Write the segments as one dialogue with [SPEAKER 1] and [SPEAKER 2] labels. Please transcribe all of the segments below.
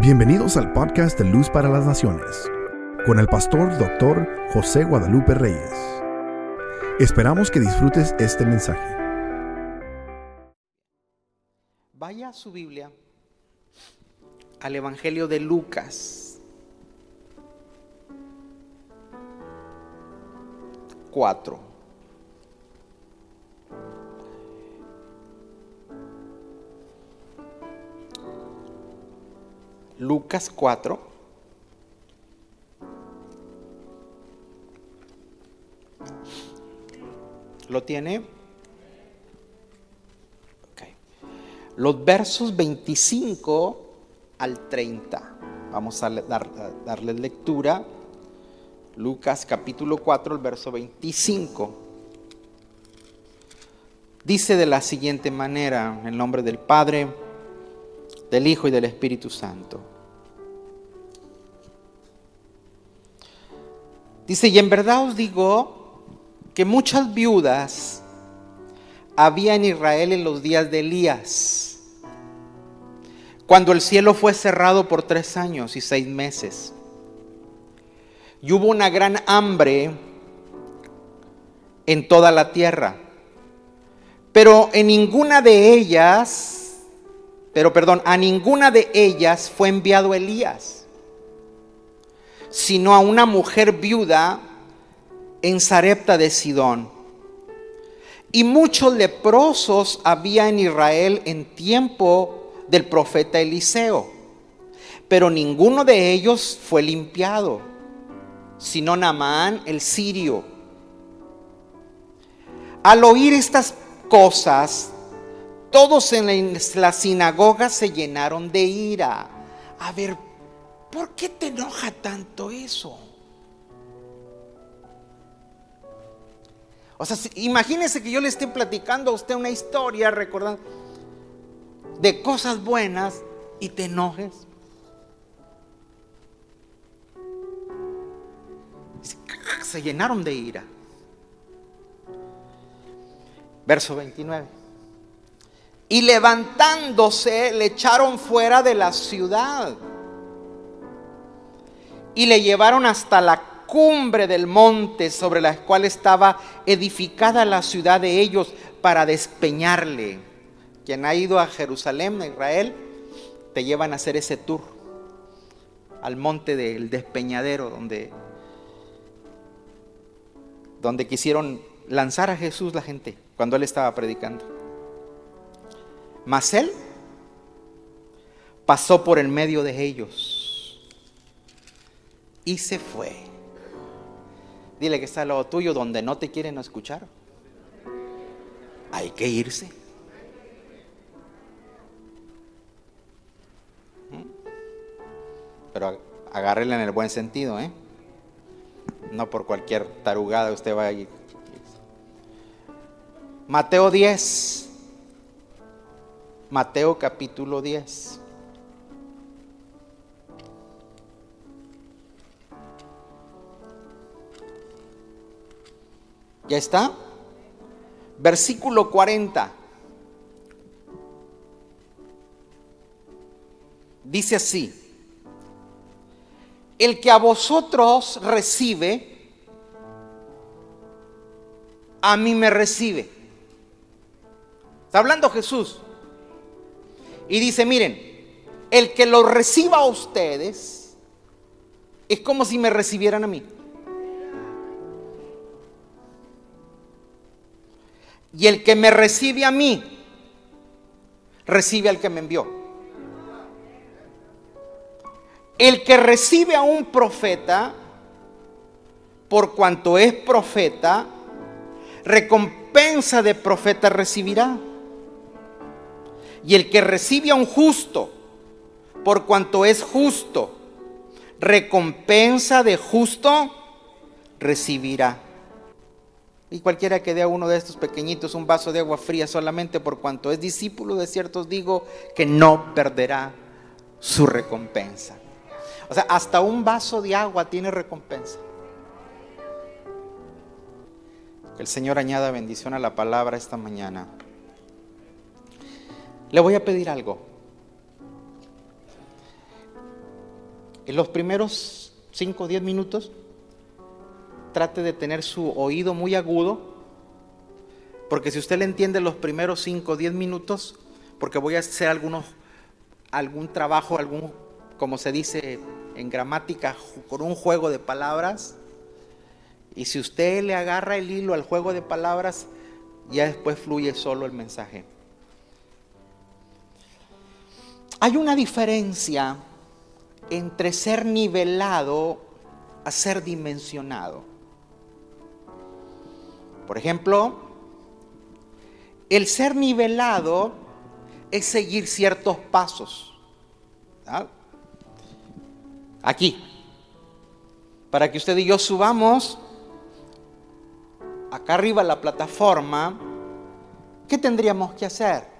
[SPEAKER 1] Bienvenidos al podcast de Luz para las Naciones, con el pastor doctor José Guadalupe Reyes. Esperamos que disfrutes este mensaje.
[SPEAKER 2] Vaya a su Biblia al Evangelio de Lucas 4. Lucas 4. ¿Lo tiene? Okay. Los versos 25 al 30. Vamos a, dar, darle lectura. Lucas capítulo 4, el verso 25. Dice de la siguiente manera, en el nombre del Padre, del Hijo y del Espíritu Santo. Dice, y en verdad os digo que muchas viudas había en Israel en los días de Elías, cuando el cielo fue cerrado por tres años y seis meses. Y hubo una gran hambre en toda la tierra. Pero en ninguna de ellas, pero perdón, a ninguna de ellas fue enviado Elías sino a una mujer viuda en Sarepta de Sidón. Y muchos leprosos había en Israel en tiempo del profeta Eliseo, pero ninguno de ellos fue limpiado, sino Naamán el sirio. Al oír estas cosas, todos en la sinagoga se llenaron de ira. A ver, ¿Por qué te enoja tanto eso? O sea, imagínese que yo le esté platicando a usted una historia, recordando, de cosas buenas y te enojes. Se llenaron de ira. Verso 29. Y levantándose le echaron fuera de la ciudad y le llevaron hasta la cumbre del monte sobre la cual estaba edificada la ciudad de ellos para despeñarle. Quien ha ido a Jerusalén, a Israel, te llevan a hacer ese tour al monte del despeñadero donde donde quisieron lanzar a Jesús la gente cuando él estaba predicando. Mas él pasó por el medio de ellos y se fue. Dile que está al lado tuyo donde no te quieren escuchar. Hay que irse. Pero agárrela en el buen sentido, ¿eh? No por cualquier tarugada usted va a ir. Mateo 10. Mateo capítulo 10. ¿Ya está? Versículo 40. Dice así, el que a vosotros recibe, a mí me recibe. Está hablando Jesús. Y dice, miren, el que lo reciba a ustedes es como si me recibieran a mí. Y el que me recibe a mí, recibe al que me envió. El que recibe a un profeta, por cuanto es profeta, recompensa de profeta recibirá. Y el que recibe a un justo, por cuanto es justo, recompensa de justo recibirá. Y cualquiera que dé a uno de estos pequeñitos un vaso de agua fría solamente por cuanto es discípulo de ciertos, digo que no perderá su recompensa. O sea, hasta un vaso de agua tiene recompensa. El Señor añada bendición a la palabra esta mañana. Le voy a pedir algo. en los primeros 5 o 10 minutos, trate de tener su oído muy agudo, porque si usted le entiende los primeros 5 o 10 minutos, porque voy a hacer algunos, algún trabajo, algún, como se dice en gramática, con un juego de palabras, y si usted le agarra el hilo al juego de palabras, ya después fluye solo el mensaje. Hay una diferencia entre ser nivelado a ser dimensionado. Por ejemplo, el ser nivelado es seguir ciertos pasos. Aquí, para que usted y yo subamos acá arriba la plataforma, ¿qué tendríamos que hacer?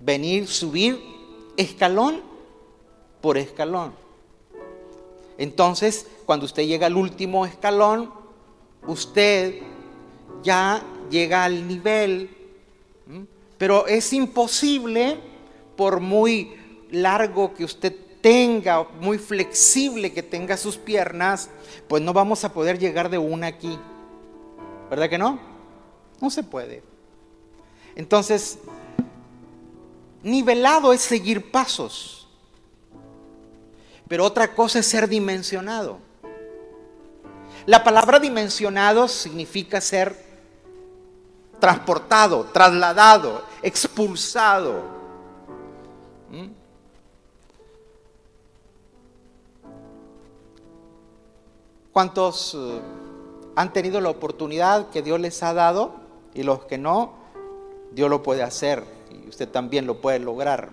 [SPEAKER 2] Venir, subir escalón por escalón. Entonces, cuando usted llega al último escalón, usted ya llega al nivel, pero es imposible, por muy largo que usted tenga, muy flexible que tenga sus piernas, pues no vamos a poder llegar de una aquí. ¿Verdad que no? No se puede. Entonces, nivelado es seguir pasos, pero otra cosa es ser dimensionado. La palabra dimensionado significa ser transportado, trasladado, expulsado. ¿Mm? ¿Cuántos eh, han tenido la oportunidad que Dios les ha dado? Y los que no, Dios lo puede hacer y usted también lo puede lograr.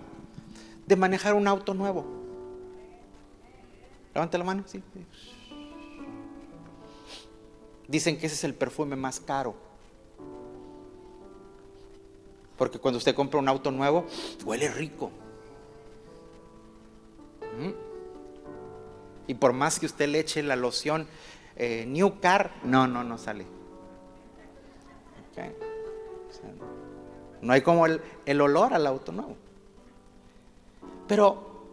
[SPEAKER 2] De manejar un auto nuevo. Levante la mano. Dicen que ese es el perfume más caro. Porque cuando usted compra un auto nuevo, huele rico. Y por más que usted le eche la loción eh, New Car, no, no, no sale. No hay como el, olor al auto nuevo. Pero,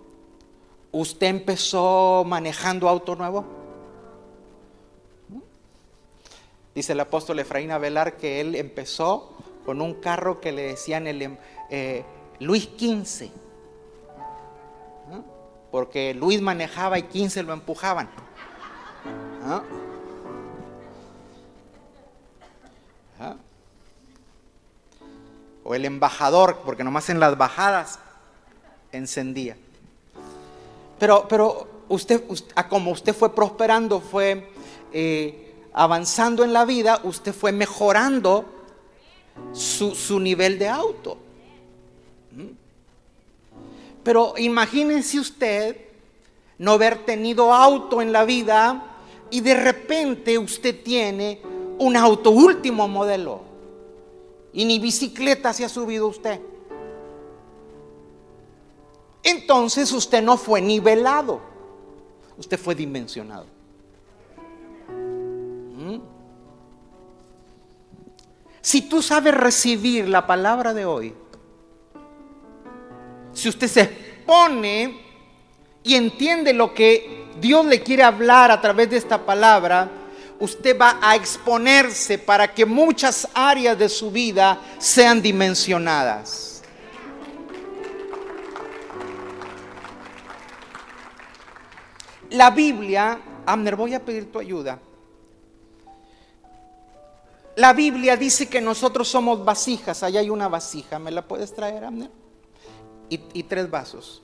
[SPEAKER 2] ¿usted empezó manejando auto nuevo? Dice el apóstol Efraín Avelar que él empezó con un carro que le decían el eh, Luis XV porque Luis manejaba y 15 lo empujaban. ¿Ah? O el embajador, porque nomás en las bajadas encendía. Pero, pero usted, como usted fue prosperando, fue eh, avanzando en la vida, usted fue mejorando su, su nivel de auto. ¿Mm? Pero imagínense usted no haber tenido auto en la vida y de repente usted tiene un auto último modelo y ni bicicleta se ha subido usted. Entonces usted no fue nivelado, usted fue dimensionado. ¿Mm? Si tú sabes recibir la palabra de hoy, si usted se expone y entiende lo que Dios le quiere hablar a través de esta palabra, usted va a exponerse para que muchas áreas de su vida sean dimensionadas. La Biblia, Amner, voy a pedir tu ayuda. La Biblia dice que nosotros somos vasijas. Allá hay una vasija. ¿Me la puedes traer, Amner? y, tres vasos.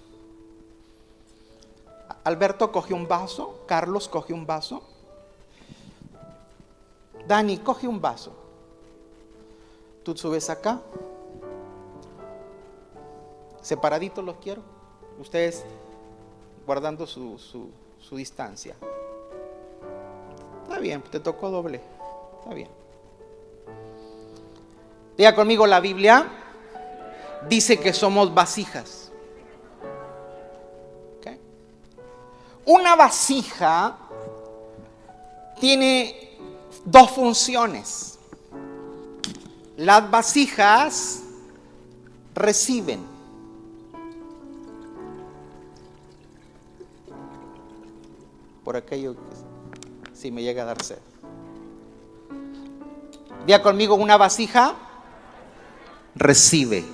[SPEAKER 2] Alberto coge un vaso, Carlos coge un vaso, Dani coge un vaso. Tú subes acá. Separaditos los quiero. Ustedes guardando su, su, distancia. Está bien, te tocó doble. Está bien. Diga conmigo la Biblia dice que somos vasijas. Una vasija tiene dos funciones. Las vasijas reciben. por aquello que si me llega a dar sed. Día conmigo una vasija recibe.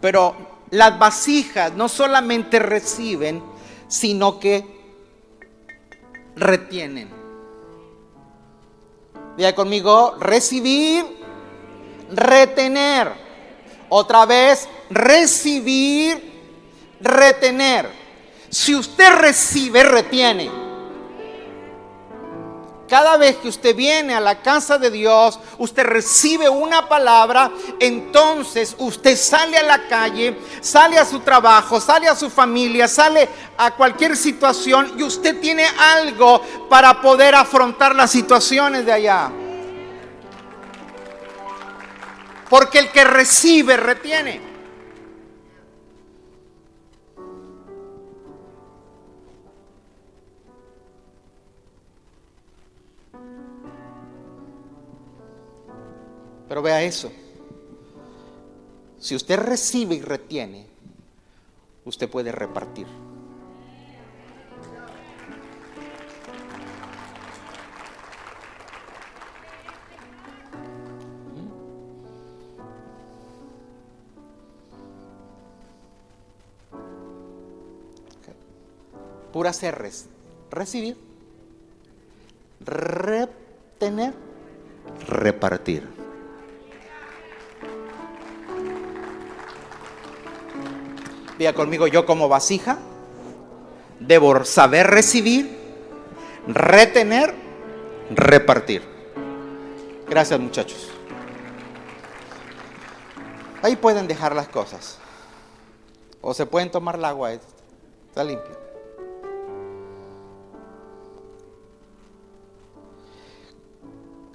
[SPEAKER 2] Pero las vasijas no solamente reciben, sino que retienen. Día conmigo, recibir, retener. Otra vez, recibir, retener. Si usted recibe, retiene. Cada vez que usted viene a la casa de Dios, usted recibe una palabra, entonces usted sale a la calle, sale a su trabajo, sale a su familia, sale a cualquier situación y usted tiene algo para poder afrontar las situaciones de allá. Porque el que recibe, retiene. Pero vea eso. Si usted recibe y retiene, usted puede repartir. Puras R's. Recibir, retener, repartir. Diga conmigo, yo como vasija debo saber recibir, retener, repartir. Gracias muchachos. Ahí pueden dejar las cosas. O se pueden tomar el agua. Está limpio.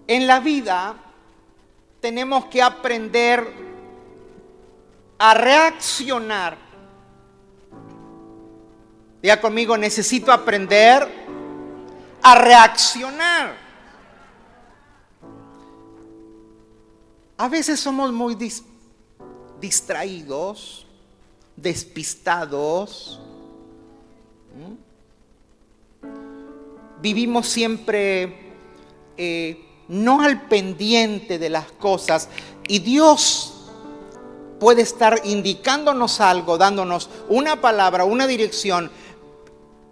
[SPEAKER 2] En la vida tenemos que aprender a reaccionar Diga conmigo, necesito aprender a reaccionar. A veces somos muy distraídos, despistados. Vivimos siempre eh, no al pendiente de las cosas y Dios puede estar indicándonos algo, dándonos una palabra, una dirección,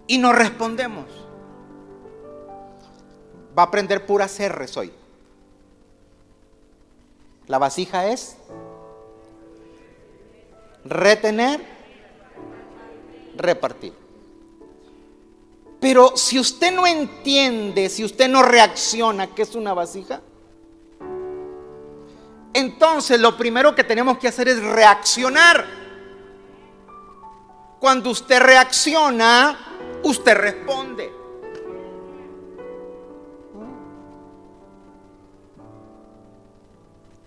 [SPEAKER 2] y no respondemos. Va a aprender puras R's hoy. La vasija es retener, repartir. Pero si usted no entiende, si usted no reacciona que es una vasija, entonces lo primero que tenemos que hacer es reaccionar. Cuando usted reacciona, usted responde.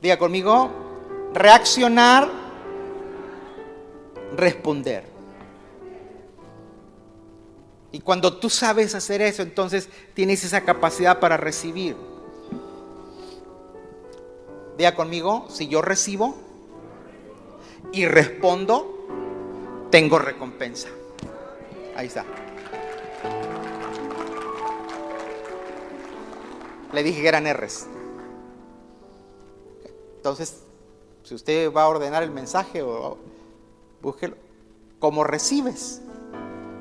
[SPEAKER 2] Diga conmigo, reaccionar, responder. Y cuando tú sabes hacer eso, entonces tienes esa capacidad para recibir. Diga conmigo, si yo recibo y respondo, tengo recompensa. Ahí está. Le dije que eran R's. Entonces, si usted va a ordenar el mensaje o búsquelo, como recibes,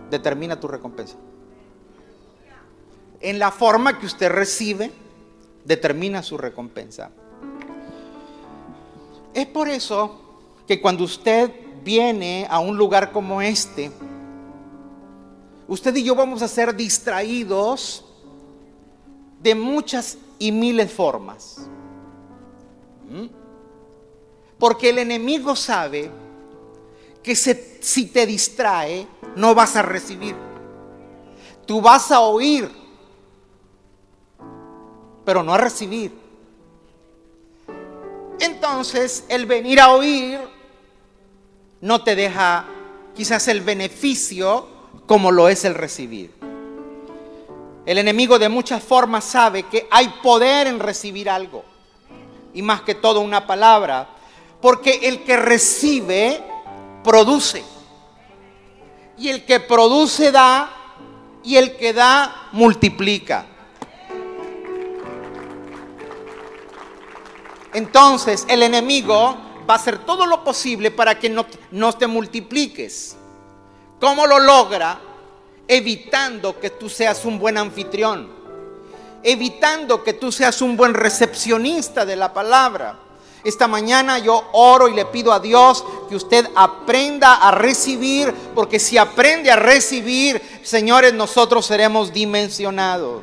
[SPEAKER 2] determina tu recompensa. En la forma que usted recibe, determina su recompensa. Es por eso que cuando usted viene a un lugar como este, usted y yo vamos a ser distraídos de muchas y miles formas. ¿Mm? Porque el enemigo sabe que si te distrae, no vas a recibir. Tú vas a oír, pero no a recibir. Entonces, el venir a oír no te deja quizás el beneficio como lo es el recibir. El enemigo de muchas formas sabe que hay poder en recibir algo. Y más que todo una palabra. Porque el que recibe, produce. Y el que produce da y el que da multiplica. Entonces el enemigo va a hacer todo lo posible para que no, no te multipliques. ¿Cómo lo logra? Evitando que tú seas un buen anfitrión, evitando que tú seas un buen recepcionista de la palabra. Esta mañana yo oro y le pido a Dios que usted aprenda a recibir, porque si aprende a recibir, señores, nosotros seremos dimensionados.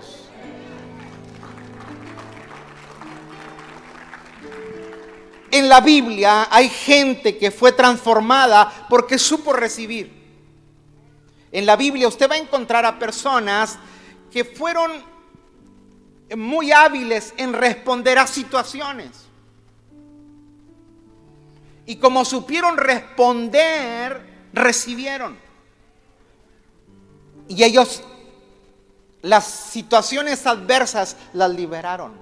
[SPEAKER 2] En la Biblia hay gente que fue transformada porque supo recibir. En la Biblia usted va a encontrar a personas que fueron muy hábiles en responder a situaciones. Y como supieron responder, recibieron. Y ellos las situaciones adversas las liberaron.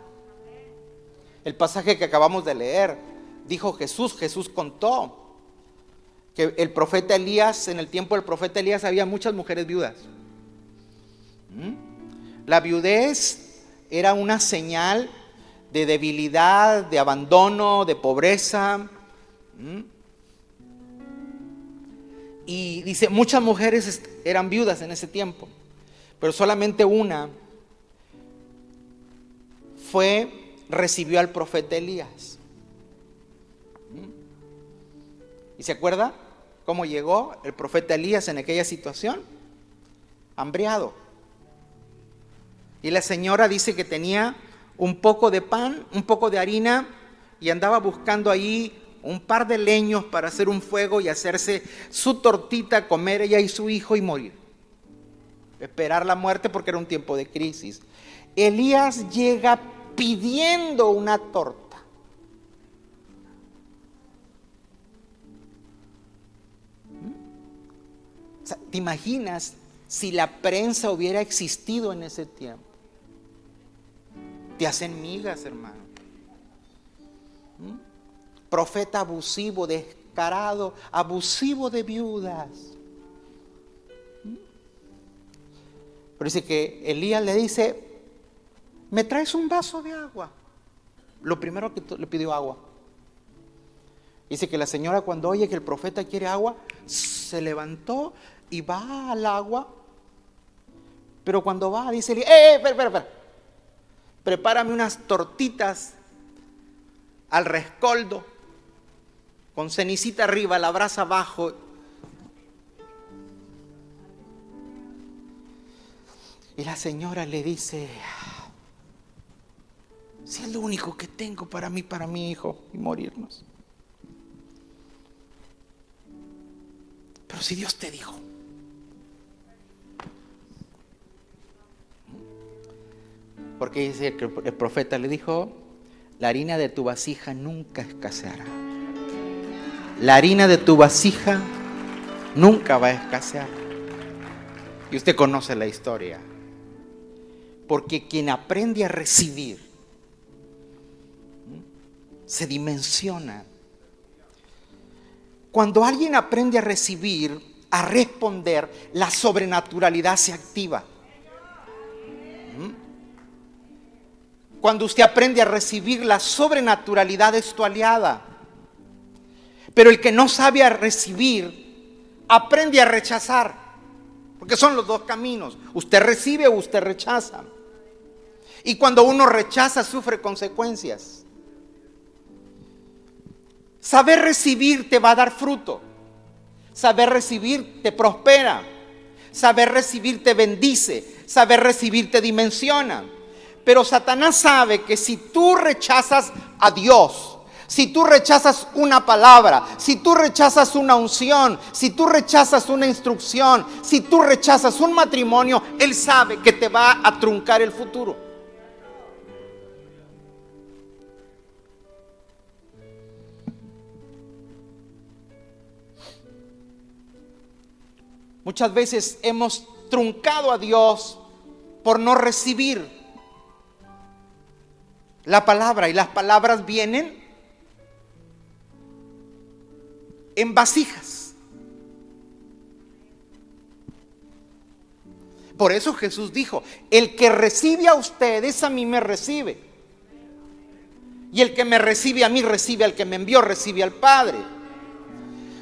[SPEAKER 2] El pasaje que acabamos de leer dijo Jesús, Jesús contó que el profeta Elías, en el tiempo del profeta Elías había muchas mujeres viudas. ¿Mm? La viudez era una señal de debilidad, de abandono, de pobreza. ¿Mm? Y dice, muchas mujeres eran viudas en ese tiempo, pero solamente una fue, recibió al profeta Elías. ¿Y se acuerda cómo llegó el profeta Elías en aquella situación? Hambriado. Y la señora dice que tenía un poco de pan, un poco de harina y andaba buscando ahí un par de leños para hacer un fuego y hacerse su tortita, comer ella y su hijo y morir. Esperar la muerte porque era un tiempo de crisis. Elías llega pidiendo una torta. ¿Te imaginas si la prensa hubiera existido en ese tiempo? Te hacen migas, hermano. ¿Mm? Profeta abusivo, descarado, abusivo de viudas. ¿Mm? Pero dice que Elías le dice, ¿me traes un vaso de agua? Lo primero que le pidió agua. Dice que la señora cuando oye que el profeta quiere agua, se levantó y va al agua, pero cuando va dice, ¡eh, eh espera, espera, espera! Prepárame unas tortitas al rescoldo, con cenicita arriba, la brasa abajo. Y la señora le dice, si es lo único que tengo para mí, para mi hijo, y morirnos. Pero si Dios te dijo, Porque dice que el profeta le dijo, la harina de tu vasija nunca escaseará. La harina de tu vasija nunca va a escasear. Y usted conoce la historia. Porque quien aprende a recibir se dimensiona. Cuando alguien aprende a recibir, a responder, la sobrenaturalidad se activa. Cuando usted aprende a recibir la sobrenaturalidad es tu aliada. Pero el que no sabe a recibir, aprende a rechazar. Porque son los dos caminos. Usted recibe o usted rechaza. Y cuando uno rechaza, sufre consecuencias. Saber recibir te va a dar fruto. Saber recibir te prospera. Saber recibir te bendice. Saber recibir te dimensiona. Pero Satanás sabe que si tú rechazas a Dios, si tú rechazas una palabra, si tú rechazas una unción, si tú rechazas una instrucción, si tú rechazas un matrimonio, Él sabe que te va a truncar el futuro. Muchas veces hemos truncado a Dios por no recibir la palabra y las palabras vienen en vasijas. Por eso Jesús dijo, el que recibe a ustedes a mí me recibe. Y el que me recibe a mí recibe al que me envió, recibe al Padre.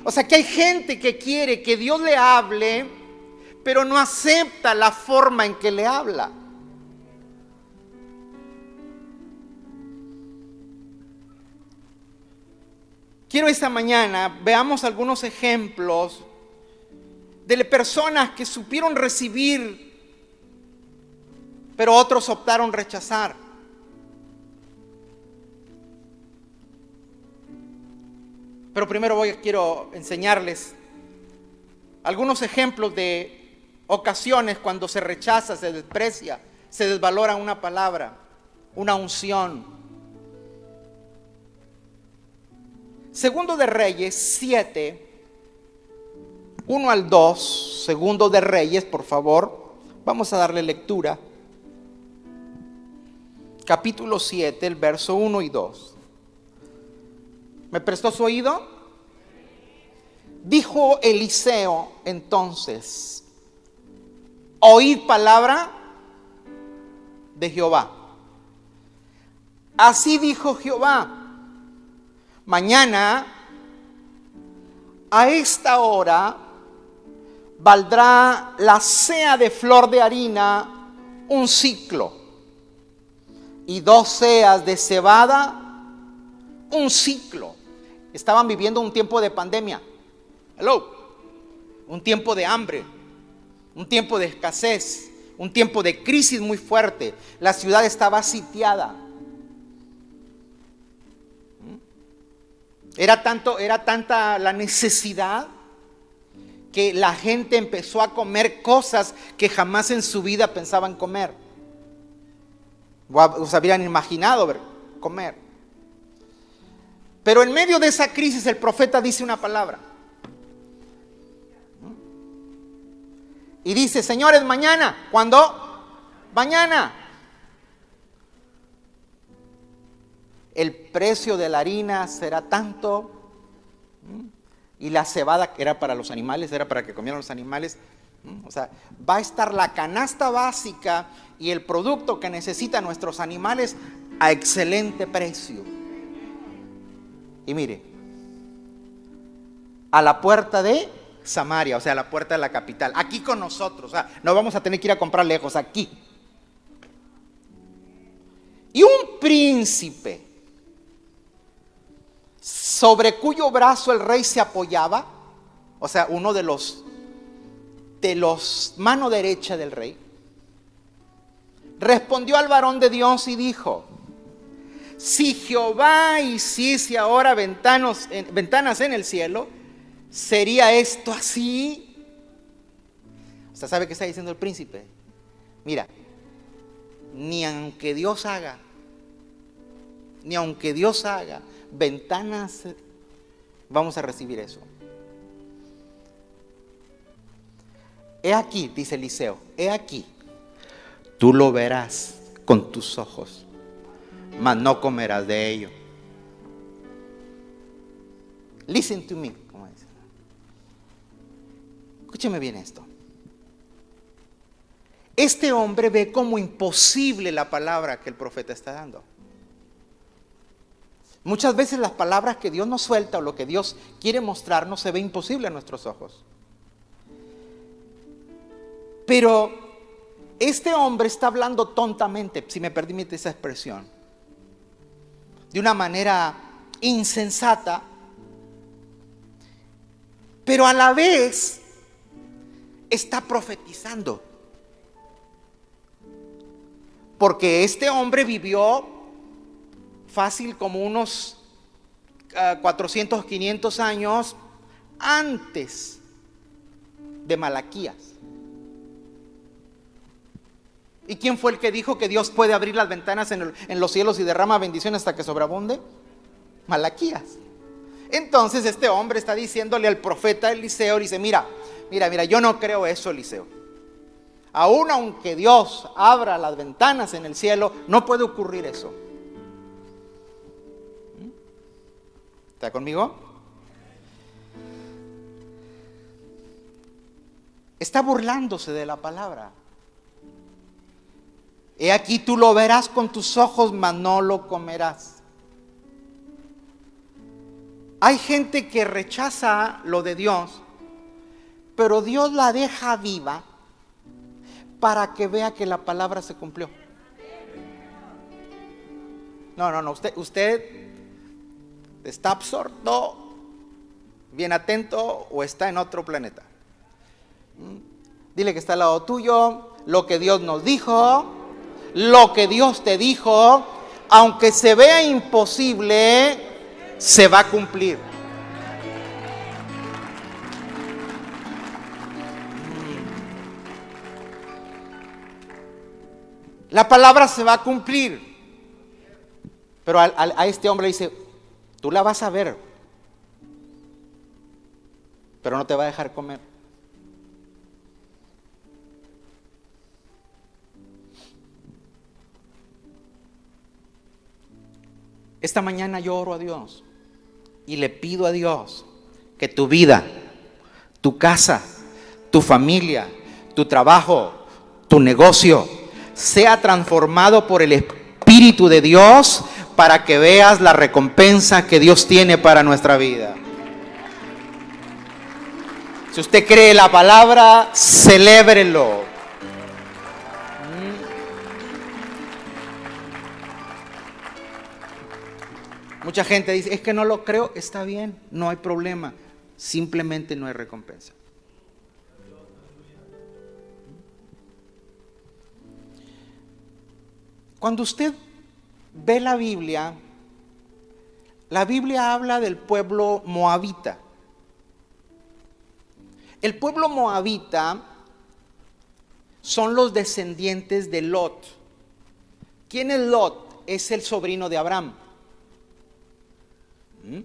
[SPEAKER 2] O sea que hay gente que quiere que Dios le hable, pero no acepta la forma en que le habla. Quiero esta mañana veamos algunos ejemplos de personas que supieron recibir, pero otros optaron rechazar. Pero primero voy, quiero enseñarles algunos ejemplos de ocasiones cuando se rechaza, se desprecia, se desvalora una palabra, una unción. Segundo de Reyes 7, 1 al 2, segundo de Reyes, por favor. Vamos a darle lectura. Capítulo 7, el verso 1 y 2. ¿Me prestó su oído? Dijo Eliseo entonces, oíd palabra de Jehová. Así dijo Jehová, mañana a esta hora valdrá la sea de flor de harina un ciclo y dos seas de cebada un ciclo. Estaban viviendo un tiempo de pandemia. Hello. Un tiempo de hambre, un tiempo de escasez, un tiempo de crisis muy fuerte. La ciudad estaba sitiada. Era tanto era tanta la necesidad que la gente empezó a comer cosas que jamás en su vida pensaban comer. O se habían imaginado comer. Pero en medio de esa crisis el profeta dice una palabra. Y dice, señores, mañana, ¿cuándo? Mañana. El precio de la harina será tanto y la cebada, que era para los animales, era para que comieran los animales. O sea, va a estar la canasta básica y el producto que necesitan nuestros animales a excelente precio. Y mire, a la puerta de Samaria, o sea, a la puerta de la capital, aquí con nosotros, o sea, no vamos a tener que ir a comprar lejos, aquí. Y un príncipe sobre cuyo brazo el rey se apoyaba, o sea, uno de los de los mano derecha del rey, respondió al varón de Dios y dijo: Si Jehová hiciese ahora ventanas en el cielo, ¿sería esto así? ¿Usted sabe qué está diciendo el príncipe? Mira, ni aunque Dios haga, ni aunque Dios haga, ventanas, vamos a recibir eso. He aquí, dice Eliseo, he aquí, tú lo verás con tus ojos, mas no comerás de ello. Listen to me, como bien esto. Este hombre ve como imposible la palabra que el profeta está dando. Muchas veces las palabras que Dios nos suelta o lo que Dios quiere mostrarnos se ve imposible a nuestros ojos. Pero este hombre está hablando tontamente, si me permite esa expresión, de una manera insensata, pero a la vez está profetizando. Porque este hombre vivió fácil como unos 400, ah, 500 años antes de Malaquías. ¿Y quién fue el que dijo que Dios puede abrir las ventanas en, en los cielos y derrama bendición hasta que sobreabunde? Malaquías. Entonces este hombre está diciéndole al profeta Eliseo, dice, mira, mira, mira, yo no creo eso, Eliseo. Aún aunque Dios abra las ventanas en el cielo, no puede ocurrir eso. ¿Está conmigo? Está burlándose de la palabra. He aquí tú lo verás con tus ojos, mas no lo comerás. Hay gente que rechaza lo de Dios, pero Dios la deja viva para que vea que la palabra se cumplió. No, no, no, usted, usted está absorto, bien atento o está en otro planeta. ¿Mm? Dile que está al lado tuyo, lo que Dios nos dijo, lo que Dios te dijo, aunque se vea imposible, se va a cumplir. La palabra se va a cumplir. Pero a, a este hombre le dice, tú la vas a ver, pero no te va a dejar comer. Esta mañana yo oro a Dios y le pido a Dios que tu vida, tu casa, tu familia, tu trabajo, tu negocio sea transformado por el Espíritu de Dios para que veas la recompensa que Dios tiene para nuestra vida. Si usted cree la palabra, celébrelo. Mucha gente dice, es que no lo creo, está bien, no hay problema, simplemente no hay recompensa. Cuando usted ve la Biblia, la Biblia habla del pueblo moabita. El pueblo moabita son los descendientes de Lot. ¿Quién es Lot? Es el sobrino de Abraham. ¿Mm?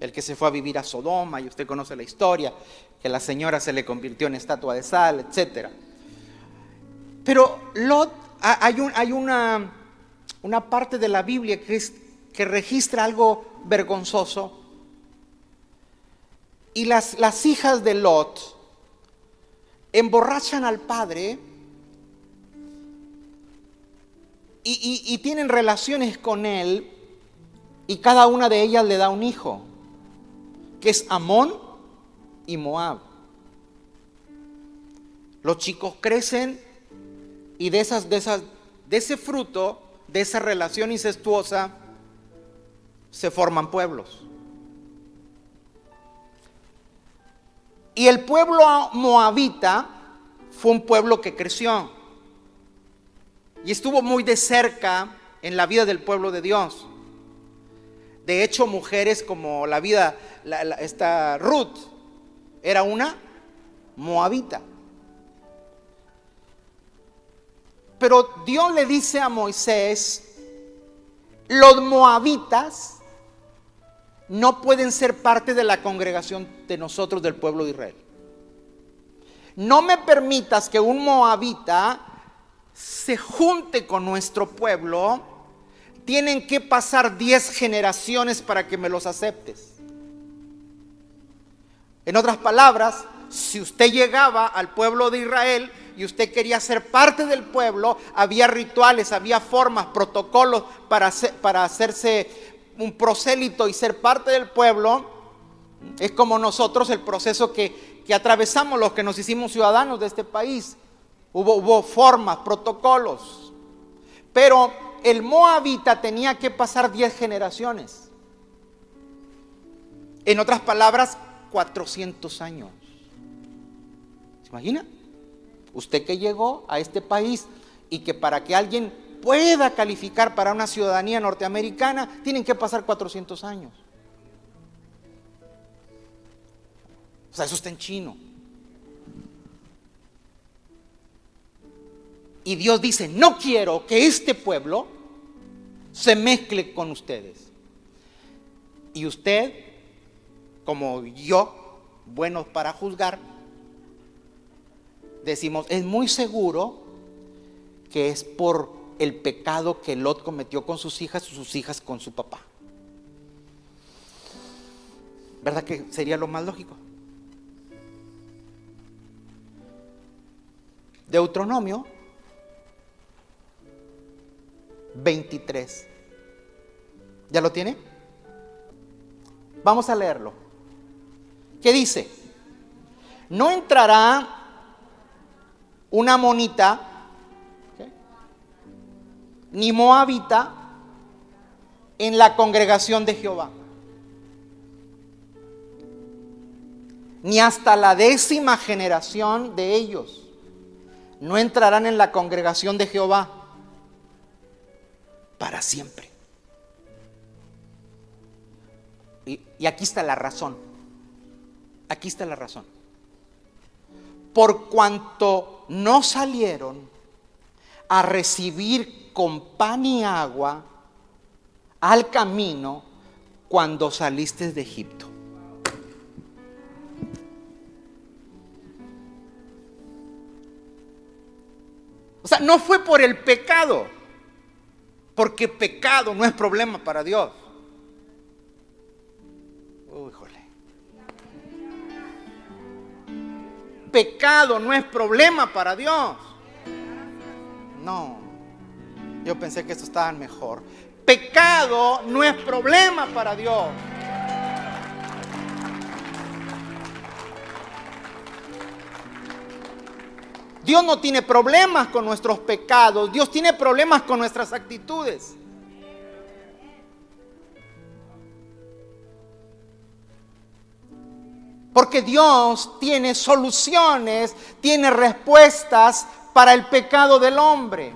[SPEAKER 2] El que se fue a vivir a Sodoma, y usted conoce la historia, que la señora se le convirtió en estatua de sal, etc. Pero Lot, hay, hay una, una, parte de la Biblia que, registra algo vergonzoso. Y las, las hijas de Lot emborrachan al padre y, tienen relaciones con él y cada una de ellas le da un hijo, que es Amón y Moab. Los chicos crecen y de, esas, de ese fruto, de esa relación incestuosa, se forman pueblos. Y el pueblo moabita fue un pueblo que creció y estuvo muy de cerca en la vida del pueblo de Dios. De hecho, mujeres como la vida, esta Ruth, era una moabita. Pero Dios le dice a Moisés, los moabitas no pueden ser parte de la congregación de nosotros del pueblo de Israel. No me permitas que un moabita se junte con nuestro pueblo tienen que pasar 10 generaciones para que me los aceptes. En otras palabras, si usted llegaba al pueblo de Israel y usted quería ser parte del pueblo, había rituales, había formas, protocolos para, para hacerse un prosélito y ser parte del pueblo. Es como nosotros el proceso que, que atravesamos los que nos hicimos ciudadanos de este país. Hubo, hubo formas, protocolos. Pero el moabita tenía que pasar 10 generaciones. En otras palabras, 400 años. ¿Se imagina? Usted que llegó a este país y que para que alguien pueda calificar para una ciudadanía norteamericana, tienen que pasar 400 años. O sea, eso está en chino. Y Dios dice, no quiero que este pueblo se mezcle con ustedes. Y usted, como yo, buenos para juzgar, decimos, es muy seguro que es por el pecado que Lot cometió con sus hijas y sus hijas con su papá. ¿Verdad que sería lo más lógico? Deuteronomio 23. ¿Ya lo tiene? Vamos a leerlo. ¿Qué dice? No entrará una monita, ni moabita, en la congregación de Jehová. Ni hasta la décima generación de ellos no entrarán en la congregación de Jehová para siempre. Y, y, aquí está la razón. Aquí está la razón. Por cuanto no salieron a recibir con pan y agua al camino cuando saliste de Egipto. O sea, no fue por el pecado, porque pecado no es problema para Dios. Pecado no es problema para Dios. No, yo pensé que esto estaba mejor. Pecado no es problema para Dios. Dios no tiene problemas con nuestros pecados, Dios tiene problemas con nuestras actitudes. Porque Dios tiene soluciones, tiene respuestas para el pecado del hombre.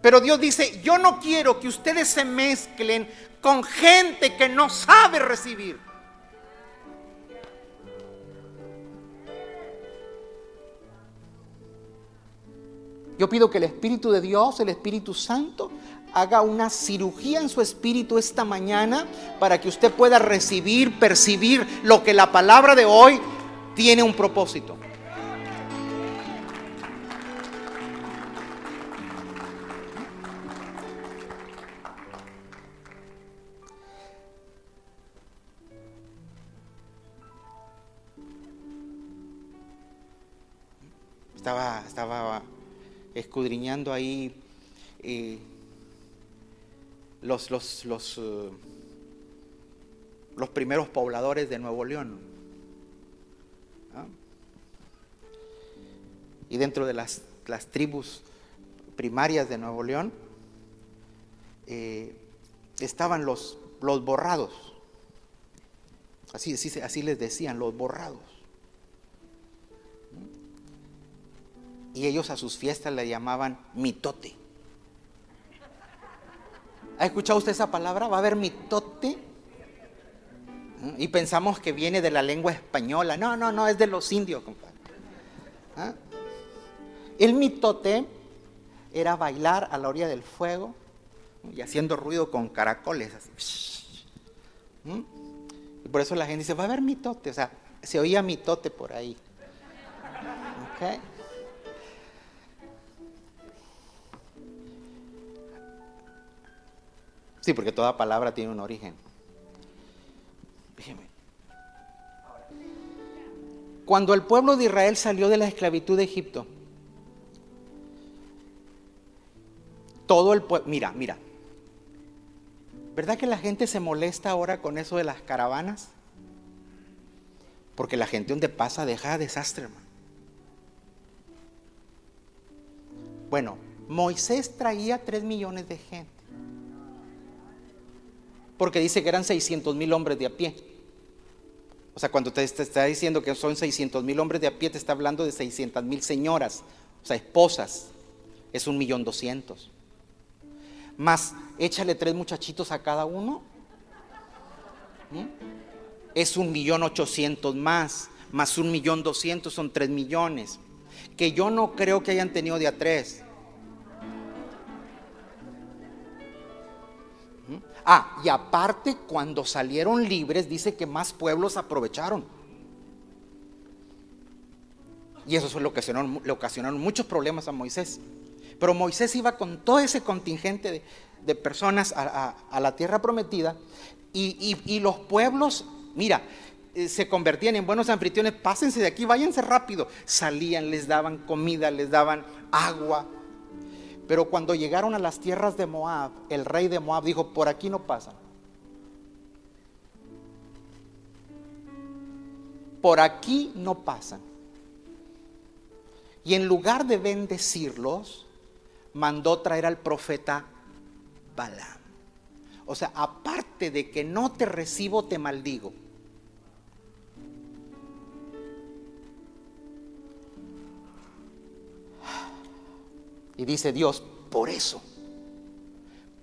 [SPEAKER 2] Pero Dios dice, yo no quiero que ustedes se mezclen con gente que no sabe recibir. Yo pido que el Espíritu de Dios, el Espíritu Santo, haga una cirugía en su espíritu esta mañana para que usted pueda recibir, percibir lo que la palabra de hoy tiene un propósito. Estaba, estaba escudriñando ahí eh, los, los, los, eh, los, primeros pobladores de Nuevo León. Y dentro de las, las, tribus primarias de Nuevo León eh, estaban los, los borrados. Así, así, así les decían, los borrados. Y ellos a sus fiestas le llamaban mitote. ¿Ha escuchado usted esa palabra? ¿Va a haber mitote? Y pensamos que viene de la lengua española. No, no, no, es de los indios, compadre. ¿Ah? El mitote era bailar a la orilla del fuego y haciendo ruido con caracoles. Y por eso la gente dice, va a haber mitote. O sea, se oía mitote por ahí. ¿Okay? Sí, porque toda palabra tiene un origen. Cuando el pueblo de Israel salió de la esclavitud de Egipto, todo el pueblo, mira, mira, ¿verdad que la gente se molesta ahora con eso de las caravanas? Porque la gente donde pasa deja desastre, hermano. Bueno, Moisés traía tres millones de gente porque dice que eran 600 mil hombres de a pie. O sea, cuando te, está diciendo que son 600 mil hombres de a pie, te está hablando de 600 mil señoras, o sea, esposas. Es un millón doscientos. Más, échale tres muchachitos a cada uno. ¿Mm? Es un millón ochocientos más. Más un millón doscientos son tres millones. Que yo no creo que hayan tenido de a tres. Ah, y aparte cuando salieron libres dice que más pueblos aprovecharon. Y eso fue lo que le ocasionaron muchos problemas a Moisés. Pero Moisés iba con todo ese contingente de, personas a, la tierra prometida y, y los pueblos, mira, eh, se convertían en buenos anfitriones, pásense de aquí, váyanse rápido. Salían, les daban comida, les daban agua. Pero cuando llegaron a las tierras de Moab, el rey de Moab dijo, por aquí no pasan. Por aquí no pasan. Y en lugar de bendecirlos, mandó traer al profeta Balaam. O sea, aparte de que no te recibo, te maldigo. Y dice Dios, por eso,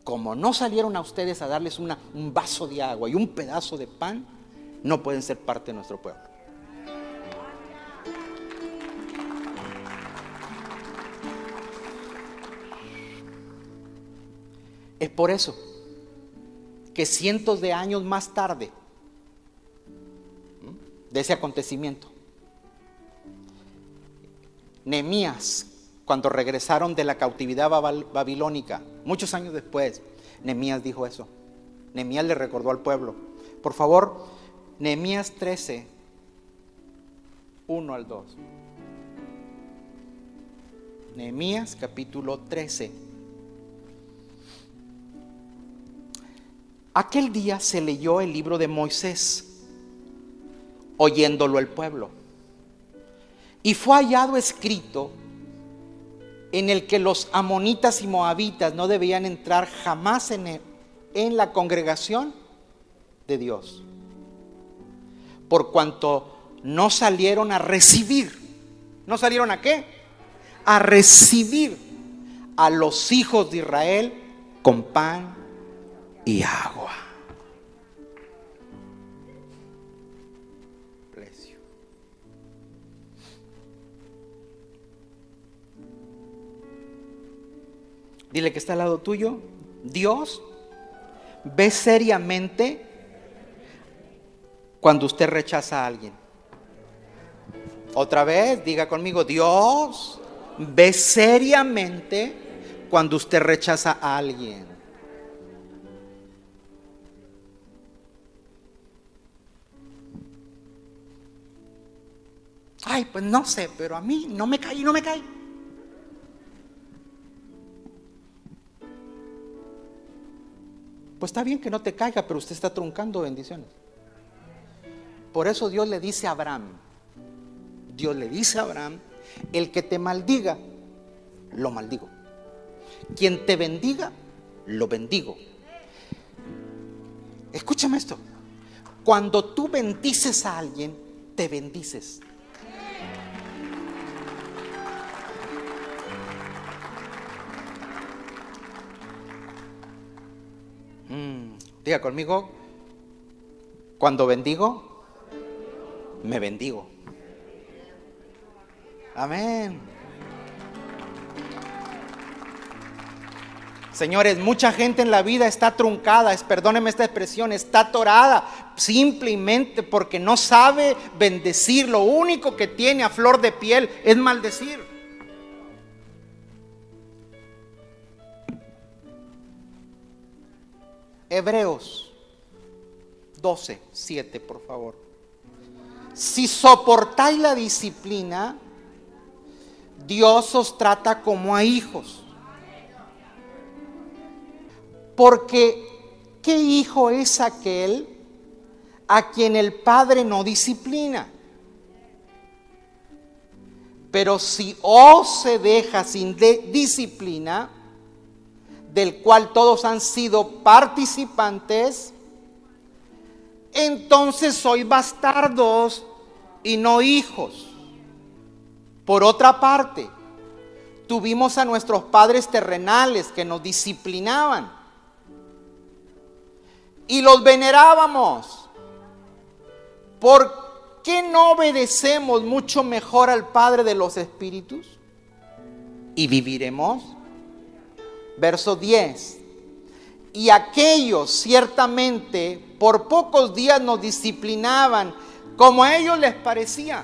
[SPEAKER 2] como no salieron a ustedes a darles un vaso de agua y un pedazo de pan, no pueden ser parte de nuestro pueblo. Es por eso que cientos de años más tarde de ese acontecimiento, Nemías, cuando regresaron de la cautividad babilónica, muchos años después, Nemías dijo eso. Nemías le recordó al pueblo. Por favor, Nemías 13, 1 al 2. Nehemías capítulo 13. Aquel día se leyó el libro de Moisés, oyéndolo el pueblo. Y fue hallado escrito en el que los amonitas y moabitas no debían entrar jamás en, en la congregación de Dios. Por cuanto no salieron a recibir. ¿No salieron a qué? A recibir a los hijos de Israel con pan y agua. Dile que está al lado tuyo. Dios ve seriamente cuando usted rechaza a alguien. Otra vez, diga conmigo, Dios ve seriamente cuando usted rechaza a alguien. Ay, pues no sé, pero a mí no me cae no me cae. Pues está bien que no te caiga, pero usted está truncando bendiciones. Por eso Dios le dice a Abraham, Dios le dice a Abraham, el que te maldiga, lo maldigo. Quien te bendiga, lo bendigo. Escúchame esto. Cuando tú bendices a alguien, te bendices. Mm, diga conmigo, cuando bendigo, me bendigo. Amén. Señores, mucha gente en la vida está truncada, es, perdónenme esta expresión, está atorada simplemente porque no sabe bendecir. Lo único que tiene a flor de piel es maldecir. Hebreos 12, 7, por favor. Si soportáis la disciplina, Dios os trata como a hijos. Porque, ¿qué hijo es aquel a quien el Padre no disciplina? Pero si os se deja sin disciplina, del cual todos han sido participantes, entonces sois bastardos y no hijos. Por otra parte, tuvimos a nuestros padres terrenales que nos disciplinaban y los venerábamos. ¿Por qué no obedecemos mucho mejor al Padre de los Espíritus? Y viviremos verso 10. Y aquellos ciertamente por pocos días nos disciplinaban como a ellos les parecía.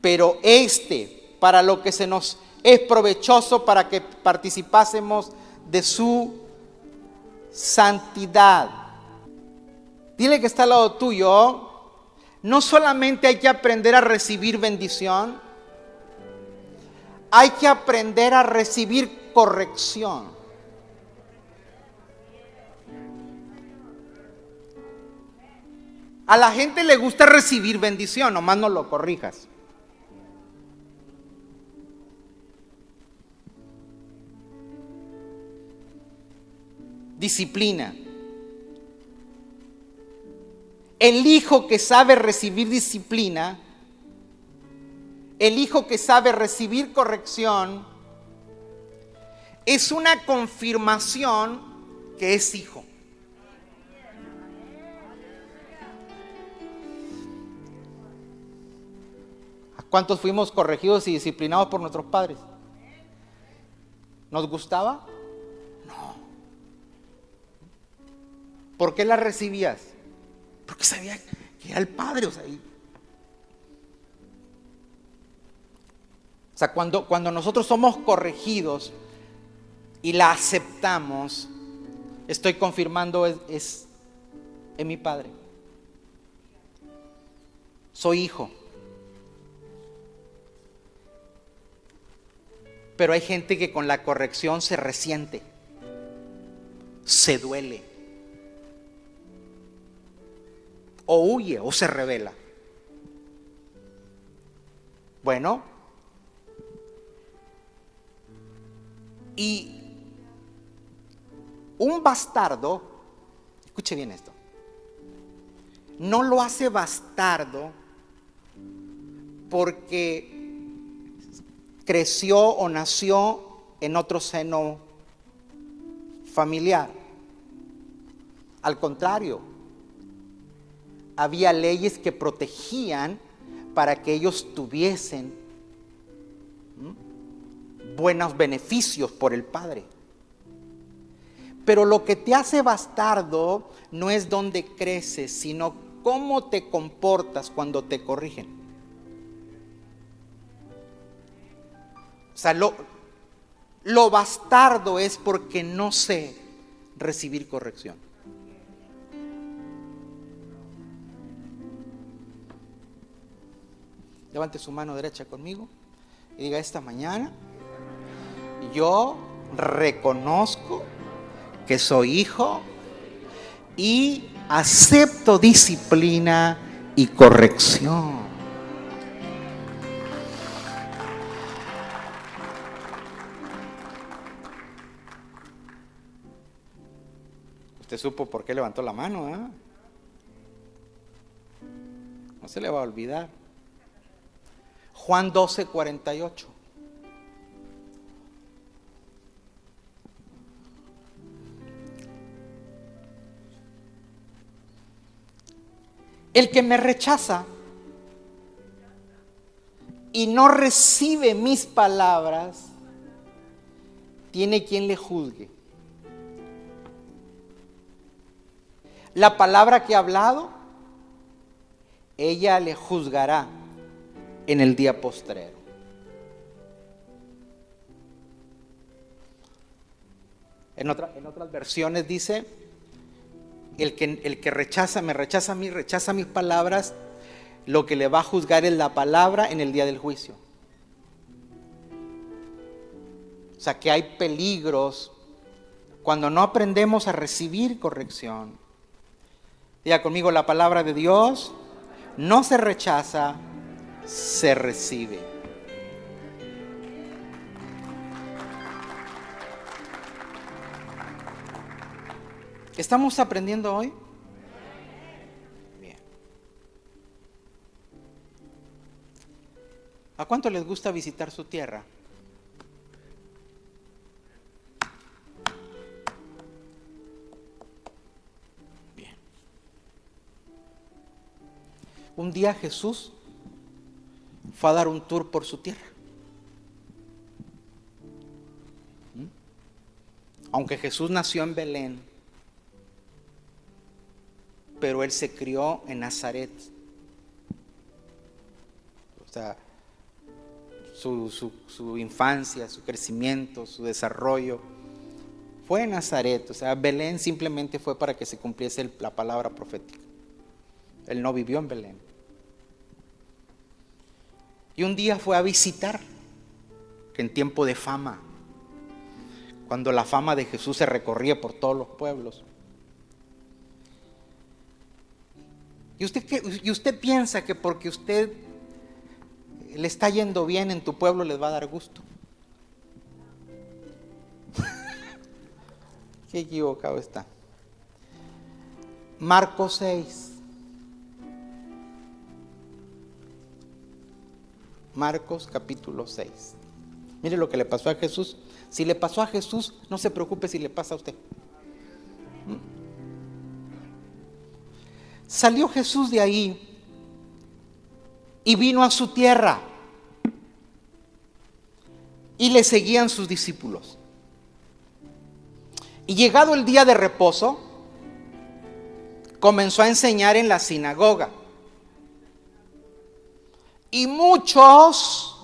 [SPEAKER 2] Pero este, para lo que se nos es provechoso para que participásemos de su santidad. Dile que está al lado tuyo. No solamente hay que aprender a recibir bendición, hay que aprender a recibir corrección. A la gente le gusta recibir bendición, nomás no lo corrijas. Disciplina. El hijo que sabe recibir disciplina, el hijo que sabe recibir corrección, es una confirmación que es hijo. ¿A cuántos fuimos corregidos y disciplinados por nuestros padres? ¿Nos gustaba? No. ¿Por qué la recibías? Porque sabía que era el padre. O sea, o sea cuando, cuando nosotros somos corregidos y la aceptamos, estoy confirmando es, es en mi padre. Soy hijo. Pero hay gente que con la corrección se resiente, se duele, o huye o se revela. Bueno, y un bastardo, escuche bien esto, no lo hace bastardo porque creció o nació en otro seno familiar. Al contrario, había leyes que protegían para que ellos tuviesen buenos beneficios por el Padre. Pero lo que te hace bastardo no es donde creces, sino cómo te comportas cuando te corrigen. O sea, lo, lo bastardo es porque no sé recibir corrección. Levante su mano derecha conmigo y diga, esta mañana yo reconozco que soy hijo y acepto disciplina y corrección. Usted supo por qué levantó la mano, ¿eh? No se le va a olvidar. Juan 12, 48. El que me rechaza y no recibe mis palabras, tiene quien le juzgue. La palabra que ha hablado, ella le juzgará en el día postrero. En, en otras versiones dice, el que, el que rechaza, me rechaza a mí, rechaza mis palabras, lo que le va a juzgar es la palabra en el día del juicio. O sea que hay peligros cuando no aprendemos a recibir corrección. Diga conmigo, la palabra de Dios no se rechaza, se recibe. ¿Estamos aprendiendo hoy? Bien. ¿A cuánto les gusta visitar su tierra? Bien. Un día Jesús fue a dar un tour por su tierra. ¿Mm? Aunque Jesús nació en Belén, pero él se crió en Nazaret. O sea, su, infancia, su crecimiento, su desarrollo fue en Nazaret. O sea, Belén simplemente fue para que se cumpliese la palabra profética. Él no vivió en Belén. Y un día fue a visitar, en tiempo de fama, cuando la fama de Jesús se recorría por todos los pueblos. Y usted, y usted piensa que porque usted le está yendo bien en tu pueblo les va a dar gusto. Qué equivocado está. Marcos 6. Marcos capítulo 6. Mire lo que le pasó a Jesús. Si le pasó a Jesús, no se preocupe si le pasa a usted. Salió Jesús de ahí y vino a su tierra y le seguían sus discípulos. Y llegado el día de reposo, comenzó a enseñar en la sinagoga. Y muchos,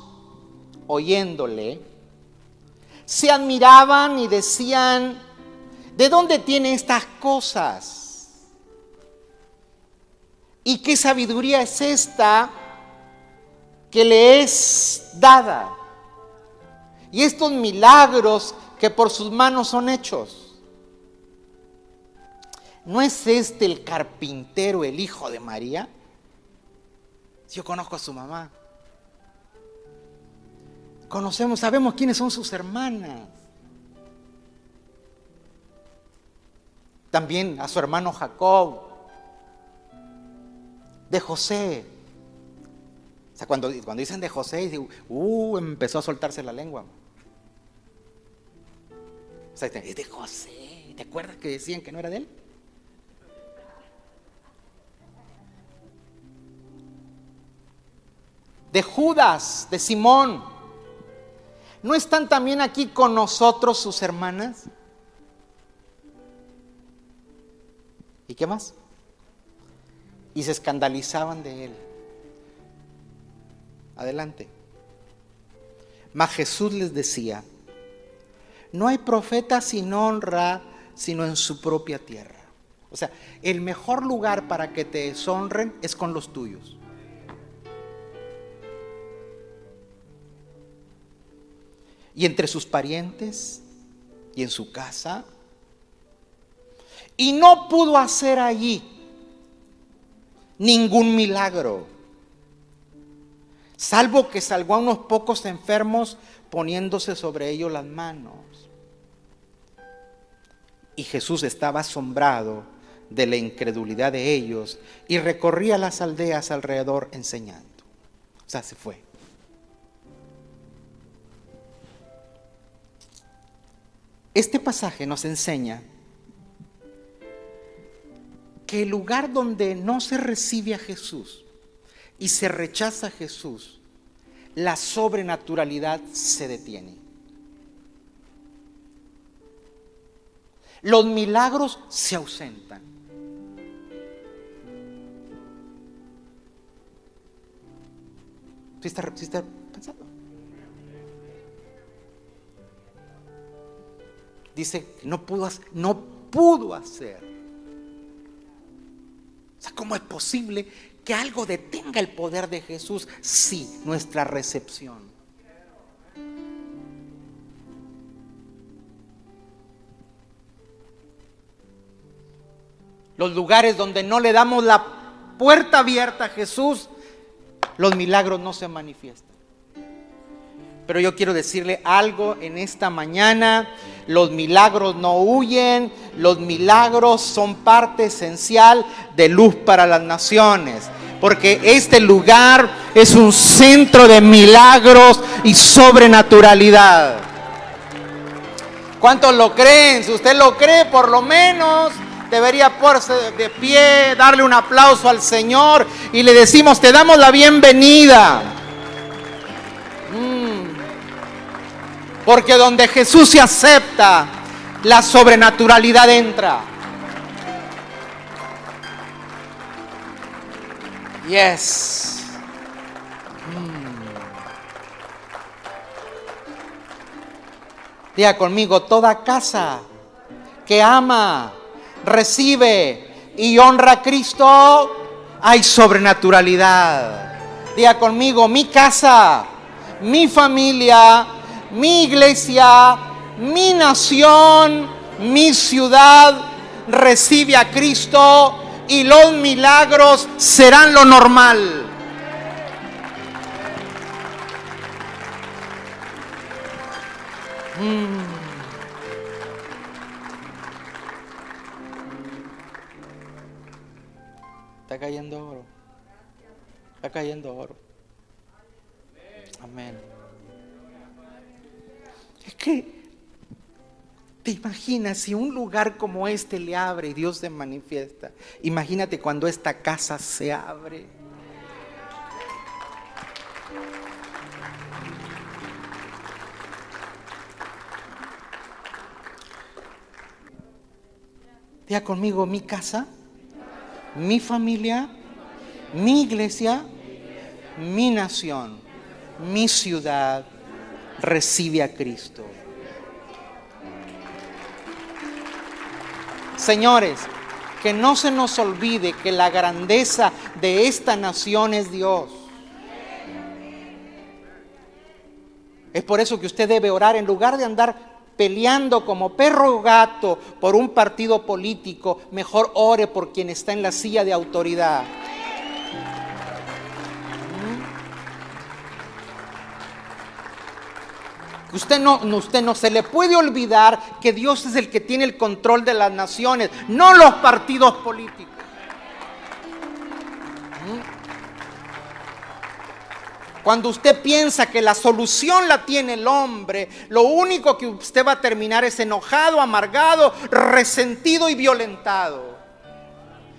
[SPEAKER 2] oyéndole, se admiraban y decían, ¿de dónde tiene estas cosas? ¿Y qué sabiduría es esta que le es dada? Y estos milagros que por sus manos son hechos. ¿No es este el carpintero, el hijo de María? Yo conozco a su mamá. Conocemos, sabemos quiénes son sus hermanas. También a su hermano Jacob, de José. O sea, cuando, cuando dicen de José, uh, empezó a soltarse la lengua. O sea, es de José. ¿Te acuerdas que decían que no era de él? de Judas, de Simón. ¿No están también aquí con nosotros sus hermanas? ¿Y qué más? Y se escandalizaban de él. Adelante. Mas Jesús les decía, no hay profeta sin honra, sino en su propia tierra. O sea, el mejor lugar para que te deshonren es con los tuyos. y entre sus parientes y en su casa. Y no pudo hacer allí ningún milagro, salvo que salvó a unos pocos enfermos poniéndose sobre ellos las manos. Y Jesús estaba asombrado de la incredulidad de ellos y recorría las aldeas alrededor enseñando. O sea, se fue. Este pasaje nos enseña que el lugar donde no se recibe a Jesús y se rechaza a Jesús, la sobrenaturalidad se detiene. Los milagros se ausentan. ¿Sí está, pensando? dice no pudo, no pudo hacer. O sea, ¿cómo es posible que algo detenga el poder de Jesús? Sí, nuestra recepción. Los lugares donde no le damos la puerta abierta a Jesús, los milagros no se manifiestan. Pero yo quiero decirle algo en esta mañana. Los milagros no huyen, los milagros son parte esencial de luz para las naciones. Porque este lugar es un centro de milagros y sobrenaturalidad. ¿Cuántos lo creen? Si usted lo cree, por lo menos debería ponerse de pie, darle un aplauso al Señor y le decimos, te damos la bienvenida. Porque donde Jesús se acepta, la sobrenaturalidad entra. Yes. Mm. Diga conmigo, toda casa que ama, recibe y honra a Cristo, hay sobrenaturalidad. Diga conmigo, mi casa, mi familia, mi iglesia, mi nación, mi ciudad recibe a Cristo y los milagros serán lo normal. Mm. Está cayendo oro. Está cayendo oro. Amén. Que te imaginas si un lugar como este le abre y Dios se manifiesta. Imagínate cuando esta casa se abre. Diga conmigo, mi casa, mi familia, mi iglesia, mi nación, mi ciudad recibe a Cristo. Señores, que no se nos olvide que la grandeza de esta nación es Dios. Es por eso que usted debe orar en lugar de andar peleando como perro o gato por un partido político, mejor ore por quien está en la silla de autoridad. Usted no, usted no se le puede olvidar que Dios es el que tiene el control de las naciones, no los partidos políticos. Cuando usted piensa que la solución la tiene el hombre, lo único que usted va a terminar es enojado, amargado, resentido y violentado.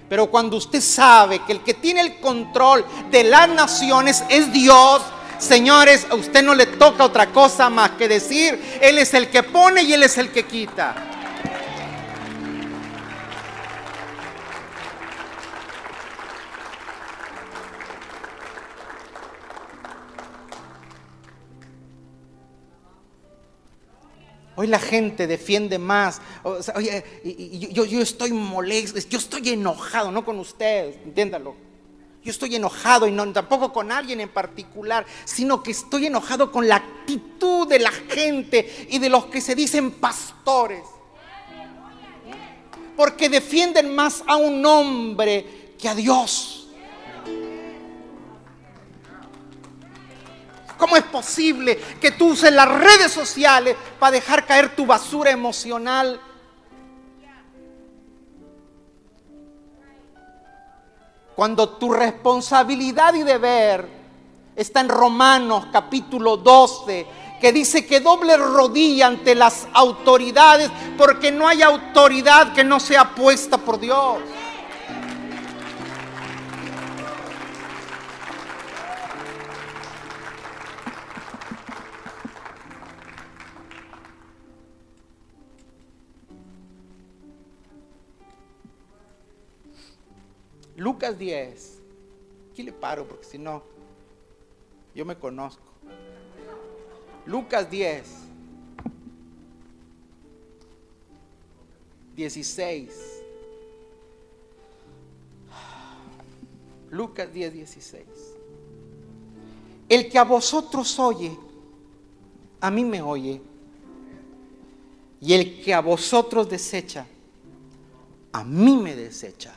[SPEAKER 2] Pero cuando usted sabe que el que tiene el control de las naciones es Dios, señores, a usted no le toca otra cosa más que decir, Él es el que pone y Él es el que quita. Hoy la gente defiende más. oye, yo, yo, estoy molesto, yo estoy enojado, no con ustedes, entiéndalo. Yo estoy enojado y no tampoco con alguien en particular, sino que estoy enojado con la actitud de la gente y de los que se dicen pastores. Porque defienden más a un hombre que a Dios. ¿Cómo es posible que tú uses las redes sociales para dejar caer tu basura emocional? Cuando tu responsabilidad y deber está en Romanos capítulo 12, que dice que doble rodilla ante las autoridades, porque no hay autoridad que no sea puesta por Dios. Lucas 10. Aquí le paro porque si no, yo me conozco. Lucas 10. 16. Lucas 10, 16. El que a vosotros oye, a mí me oye. Y el que a vosotros desecha, a mí me desecha.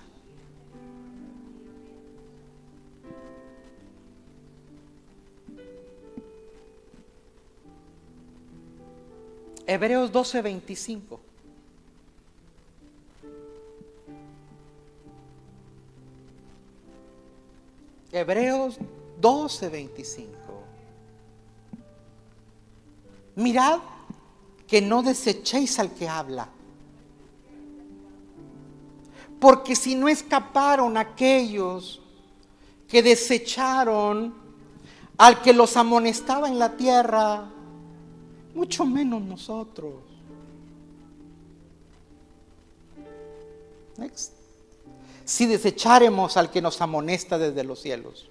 [SPEAKER 2] Hebreos 12, 25. Hebreos 12, 25. Mirad que no desechéis al que habla. Porque si no escaparon aquellos que desecharon al que los amonestaba en la tierra, mucho menos nosotros. Si desecharemos al que nos amonesta desde los cielos.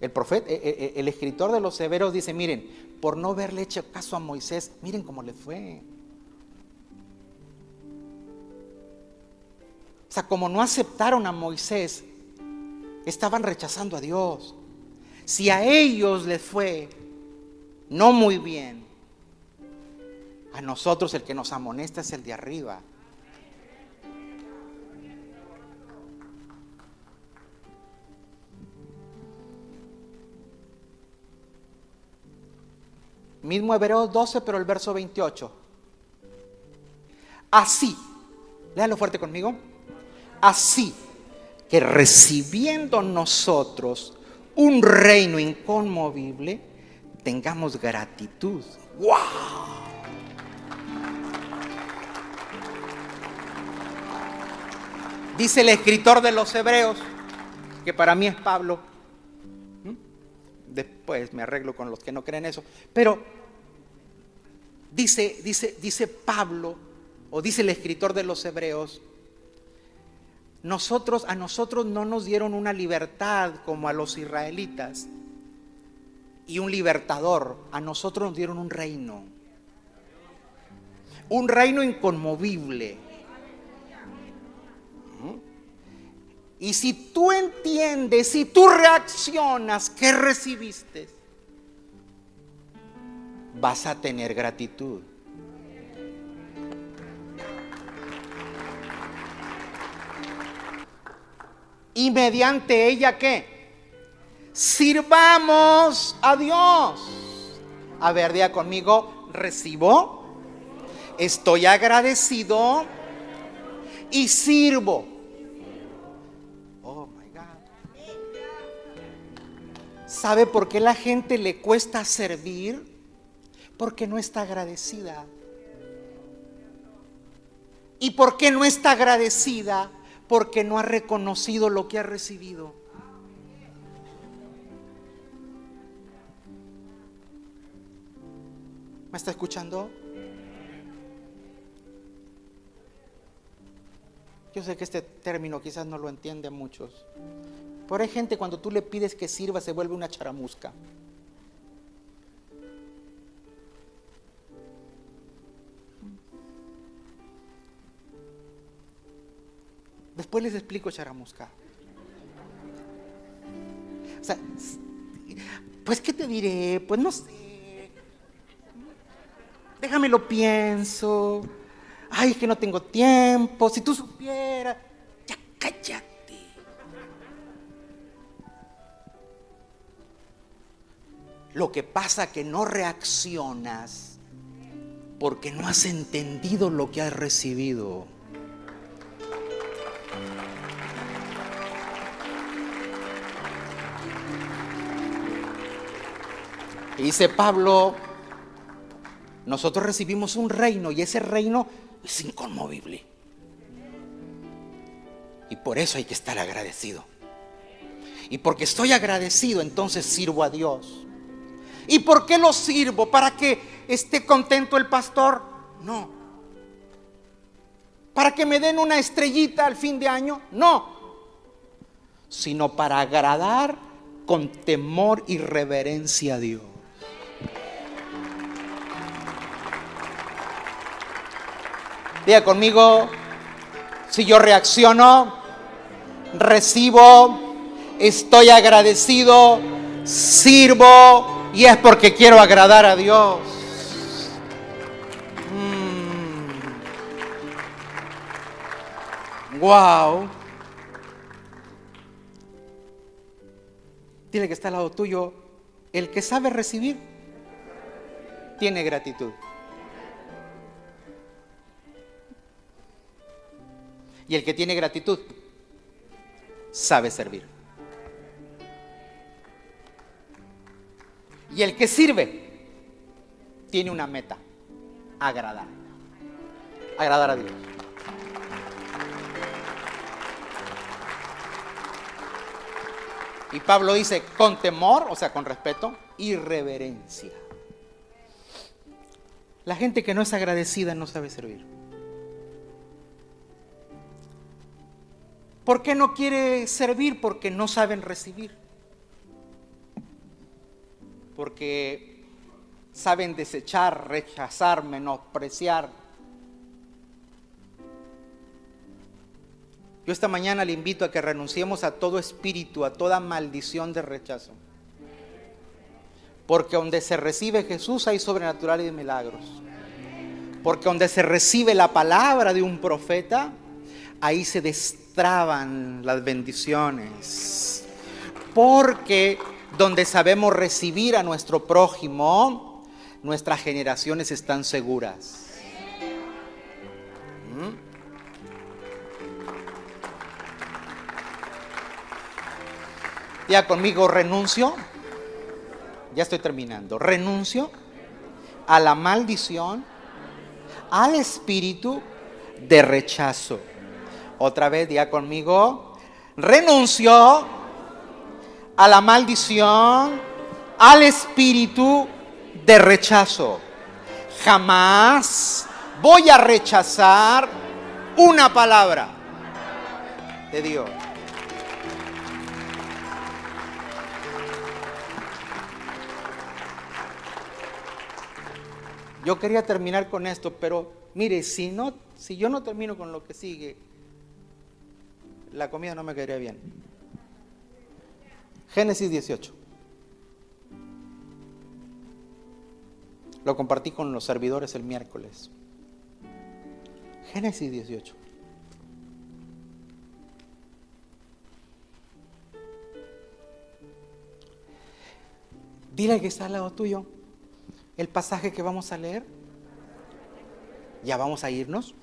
[SPEAKER 2] El profeta, eh, eh, eh, el escritor de los severos dice, miren, por no haberle hecho caso a Moisés, miren cómo le fue. sea, como no aceptaron a Moisés, estaban rechazando a Dios. Si a ellos les fue no muy bien, a nosotros el que nos amonesta es el de arriba. Mismo Hebreos 12, pero el verso 28. Así, léalo fuerte conmigo. Así que recibiendo nosotros un reino inconmovible, tengamos gratitud. ¡Wow! Dice el escritor de los Hebreos, que para mí es Pablo. Después me arreglo con los que no creen eso. Pero dice, dice, dice Pablo, o dice el escritor de los Hebreos, nosotros, a nosotros no nos dieron una libertad como a los israelitas y un libertador, a nosotros nos dieron un reino. Un reino inconmovible. Y si tú entiendes, si tú reaccionas, ¿qué recibiste? Vas a tener gratitud. Y mediante ella qué? Sirvamos a Dios. A ver, día conmigo, recibo, estoy agradecido y sirvo. Oh my God. ¿Sabe por qué la gente le cuesta servir? Porque no está agradecida. ¿Y por qué no está agradecida? Porque no ha reconocido lo que ha recibido. ¿Me está escuchando? Yo sé que este término quizás no lo entienden muchos. Pero hay gente cuando tú le pides que sirva se vuelve una charamusca. Después les explico charamusca. O sea, pues ¿qué te diré? Pues no sé. Déjame lo pienso. Ay, que no tengo tiempo. Si tú supieras. Ya cállate. Lo que pasa que no reaccionas porque no has entendido lo que has recibido. Dice Pablo, nosotros recibimos un reino y ese reino es inconmovible. Y por eso hay que estar agradecido. Y porque estoy agradecido, entonces sirvo a Dios. ¿Y por qué lo sirvo? ¿Para que esté contento el pastor? No. ¿Para que me den una estrellita al fin de año? No. Sino para agradar con temor y reverencia a Dios. Diga conmigo, si yo reacciono, recibo, estoy agradecido, sirvo y es porque quiero agradar a Dios. Wow. Mm. Dile que está al lado tuyo. El que sabe recibir tiene gratitud. Y el que tiene gratitud sabe servir. Y el que sirve tiene una meta, agradar. Agradar a Dios. Y Pablo dice, con temor, o sea, con respeto, y reverencia. La gente que no es agradecida no sabe servir. ¿Por qué no quiere servir? Porque no saben recibir. Porque saben desechar, rechazar, menospreciar. Yo esta mañana le invito a que renunciemos a todo espíritu, a toda maldición de rechazo. Porque donde se recibe Jesús hay sobrenatural y milagros. Porque donde se recibe la palabra de un profeta, ahí se las bendiciones. Porque donde sabemos recibir a nuestro prójimo, nuestras generaciones están seguras. ¿Mm? Ya conmigo renuncio. Ya estoy terminando. Renuncio a la maldición, al espíritu de rechazo. Otra vez, ya conmigo. Renuncio a la maldición, al espíritu de rechazo. Jamás voy a rechazar una palabra de Dios. Yo quería terminar con esto, pero mire, si no, si yo no termino con lo que sigue, la comida no me quedaría bien. Génesis 18. Lo compartí con los servidores el miércoles. Génesis 18. Dile que está al lado tuyo el pasaje que vamos a leer. Ya vamos a irnos.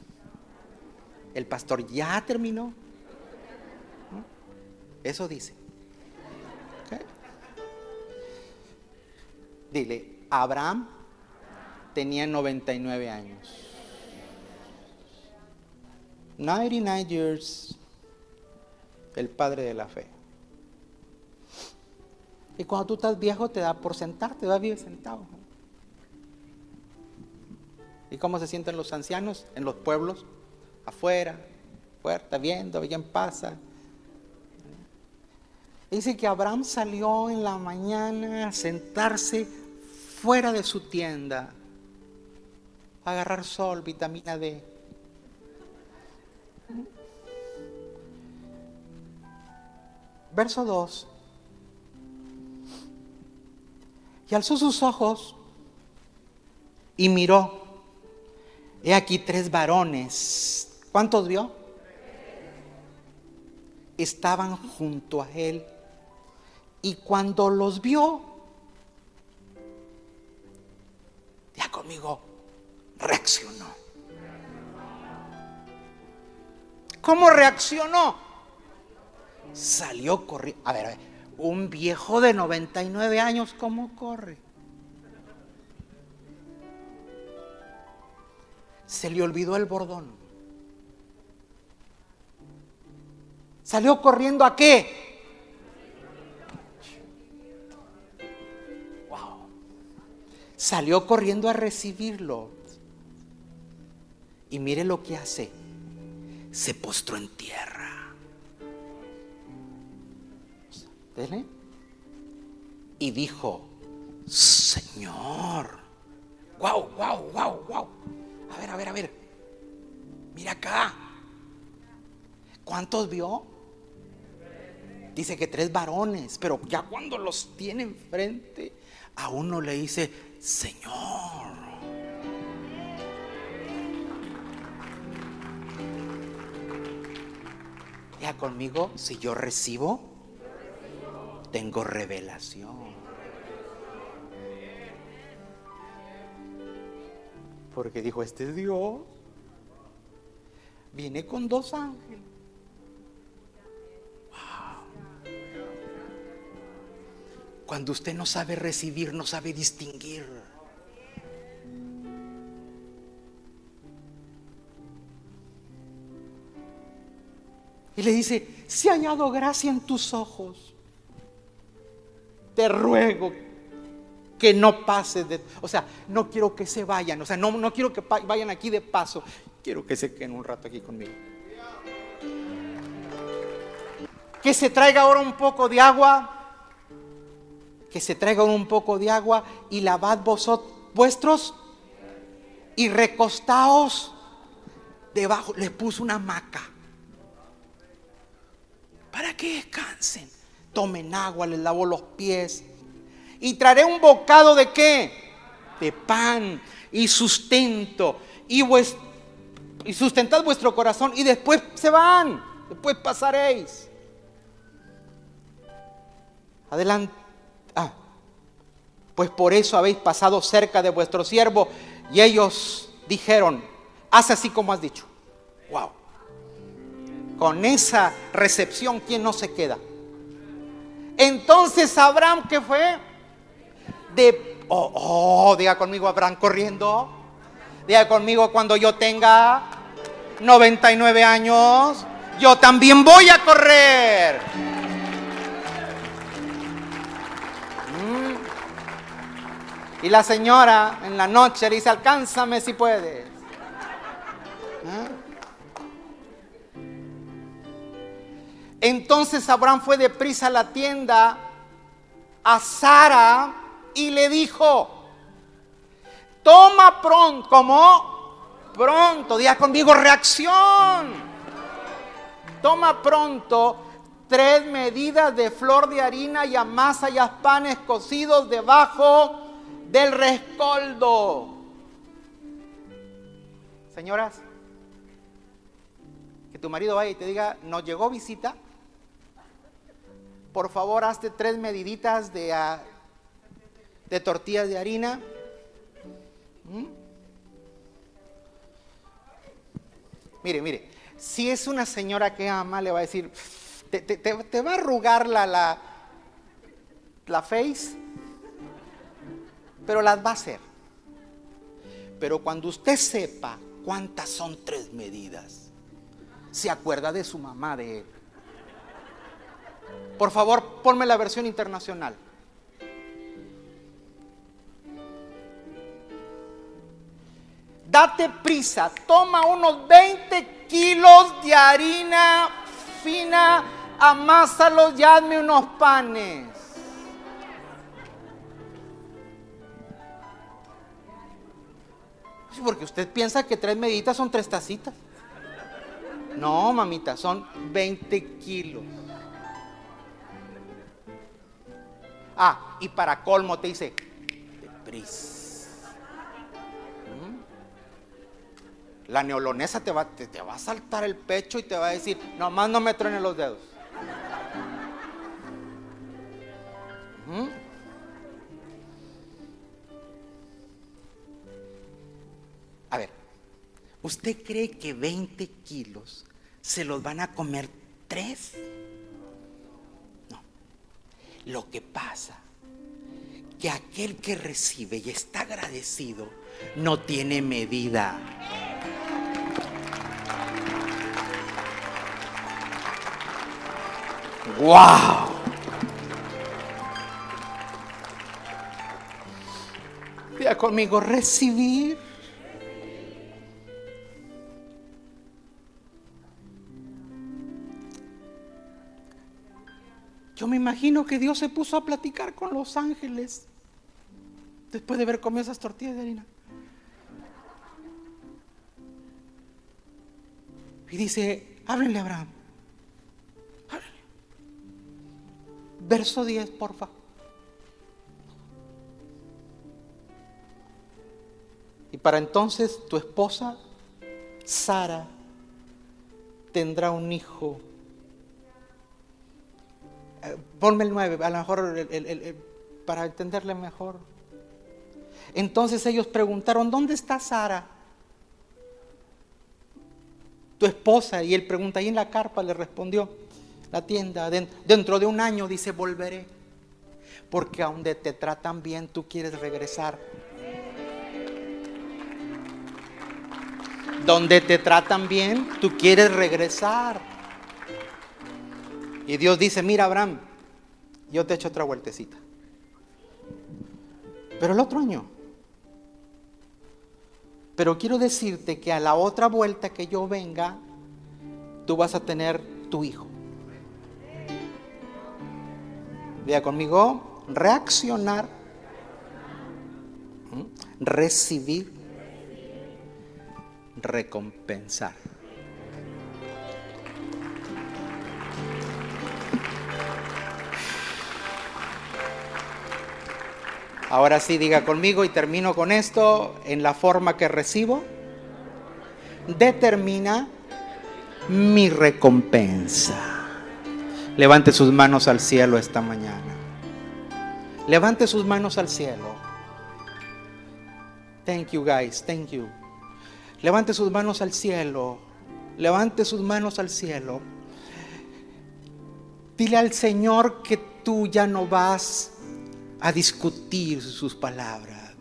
[SPEAKER 2] El pastor ya terminó. Eso dice. Dile, Abraham tenía 99 años. 99 years, el padre de la fe. Y cuando tú estás viejo te da por sentarte, vas bien sentado. ¿Y cómo se sienten los ancianos en los pueblos? Afuera, puerta, viendo, bien pasa. Dice que Abraham salió en la mañana a sentarse fuera de su tienda, a agarrar sol, vitamina D. Verso 2. Y alzó sus ojos y miró. He aquí tres varones. ¿Cuántos vio? Estaban junto a él y cuando los vio, ya conmigo, reaccionó. ¿Cómo reaccionó? Salió corriendo. A ver, a ver, un viejo de 99 años, ¿cómo corre? Se le olvidó el bordón. ¿Salió corriendo a qué? Salió corriendo a recibirlo. Y mire lo que hace. Se postró en tierra. Y dijo, Señor. Wow, wow, wow, wow. A ver, a ver, a ver. Mira acá. ¿Cuántos vio? Dice que tres varones, pero ya cuando los tiene enfrente, a uno le dice, Señor. Ya conmigo, si yo recibo, tengo revelación. Porque dijo, este Dios viene con dos ángeles. Cuando usted no sabe recibir, no sabe distinguir. Y le dice, si hallado gracia en tus ojos, te ruego que no pases de... O sea, no quiero que se vayan, o sea, no, no quiero que vayan aquí de paso, quiero que se queden un rato aquí conmigo. Que se traiga ahora un poco de agua que se traigan un poco de agua y lavad vosotros vuestros y recostaos debajo. Les puso una hamaca. para que descansen. Tomen agua, les lavo los pies. Y traeré un bocado de qué? De pan y sustento. Y, y sustentad vuestro corazón y después se van. Después pasaréis. Adelante. Pues por eso habéis pasado cerca de vuestro siervo. Y ellos dijeron, haz así como has dicho. Wow. Con esa recepción, ¿quién no se queda? Entonces Abraham, ¿qué fue? De, oh, oh, diga conmigo Abraham corriendo. Diga conmigo cuando yo tenga 99 años, yo también voy a correr. Y la señora en la noche le dice, alcánzame si puedes. ¿Ah? Entonces Abraham fue deprisa a la tienda a Sara y le dijo, toma pronto, como pronto, diga conmigo reacción. Toma pronto tres medidas de flor de harina y amasa y panes cocidos debajo del rescoldo. Señoras, que tu marido vaya y te diga, nos llegó visita. Por favor, hazte tres mediditas de, ah, de tortillas de harina. ¿Mm? Mire, mire, si es una señora que ama, le va a decir, te, va a arrugar la, la, la face pero las va a hacer. Pero cuando usted sepa cuántas son tres medidas, se acuerda de su mamá de él. Por favor, ponme la versión internacional. Date prisa, toma unos 20 kilos de harina fina, amásalos y hazme unos panes. Porque usted piensa que tres meditas son tres tacitas. No, mamita, son 20 kilos. Ah, y para colmo te dice, deprisa. ¿Mm? La neolonesa te va, a saltar el pecho y te va a decir, nomás no me truenen los dedos. ¿Usted cree que 20 kilos se los van a comer tres? No. Lo que pasa que aquel que recibe y está agradecido no tiene medida. ¡Wow! Vea conmigo, recibir Yo me imagino que Dios se puso a platicar con los ángeles después de haber comido esas tortillas de harina. Y dice, háblenle Abraham. Háblenle. Verso 10, porfa. Y para entonces tu esposa, Sara, tendrá un hijo ponme el 9, a lo mejor para entenderle mejor. Entonces ellos preguntaron, ¿dónde está Sara? Tu esposa. Y él pregunta, ahí en la carpa le respondió la tienda. Dentro de un año dice, volveré. Porque a donde te tratan bien, tú quieres regresar. Donde te tratan bien, tú quieres regresar. Y Dios dice, mira Abraham, yo te echo otra vueltecita. Pero el otro año. Pero quiero decirte que a la otra vuelta que yo venga, tú vas a tener tu hijo. Vea conmigo, reaccionar, recibir, recompensar. Ahora sí diga conmigo y termino con esto en la forma que recibo. Determina mi recompensa. Levante sus manos al cielo esta mañana. Levante sus manos al cielo. Thank you guys, thank you. Levante sus manos al cielo. Levante sus manos al cielo. Dile al Señor que tú ya no vas a discutir sus palabras.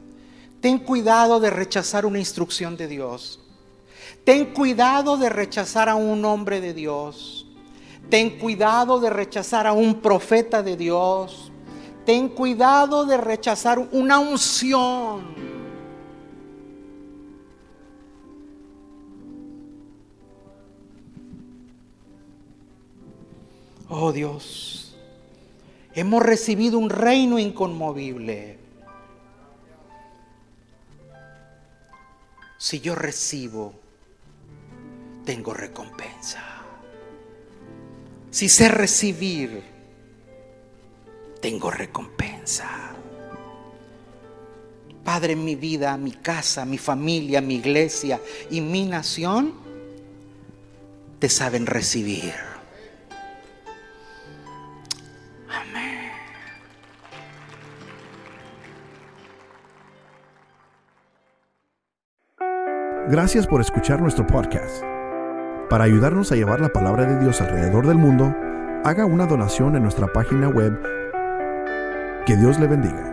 [SPEAKER 2] Ten cuidado de rechazar una instrucción de Dios. Ten cuidado de rechazar a un hombre de Dios. Ten cuidado de rechazar a un profeta de Dios. Ten cuidado de rechazar una unción. Oh Dios, hemos recibido un reino inconmovible. Si yo recibo, tengo recompensa. Si sé recibir, tengo recompensa. Padre, mi vida, mi casa, mi familia, mi iglesia y mi nación te saben recibir.
[SPEAKER 1] Gracias por escuchar nuestro podcast. Para ayudarnos a llevar la palabra de Dios alrededor del mundo, haga una donación en nuestra página web. Que Dios le bendiga.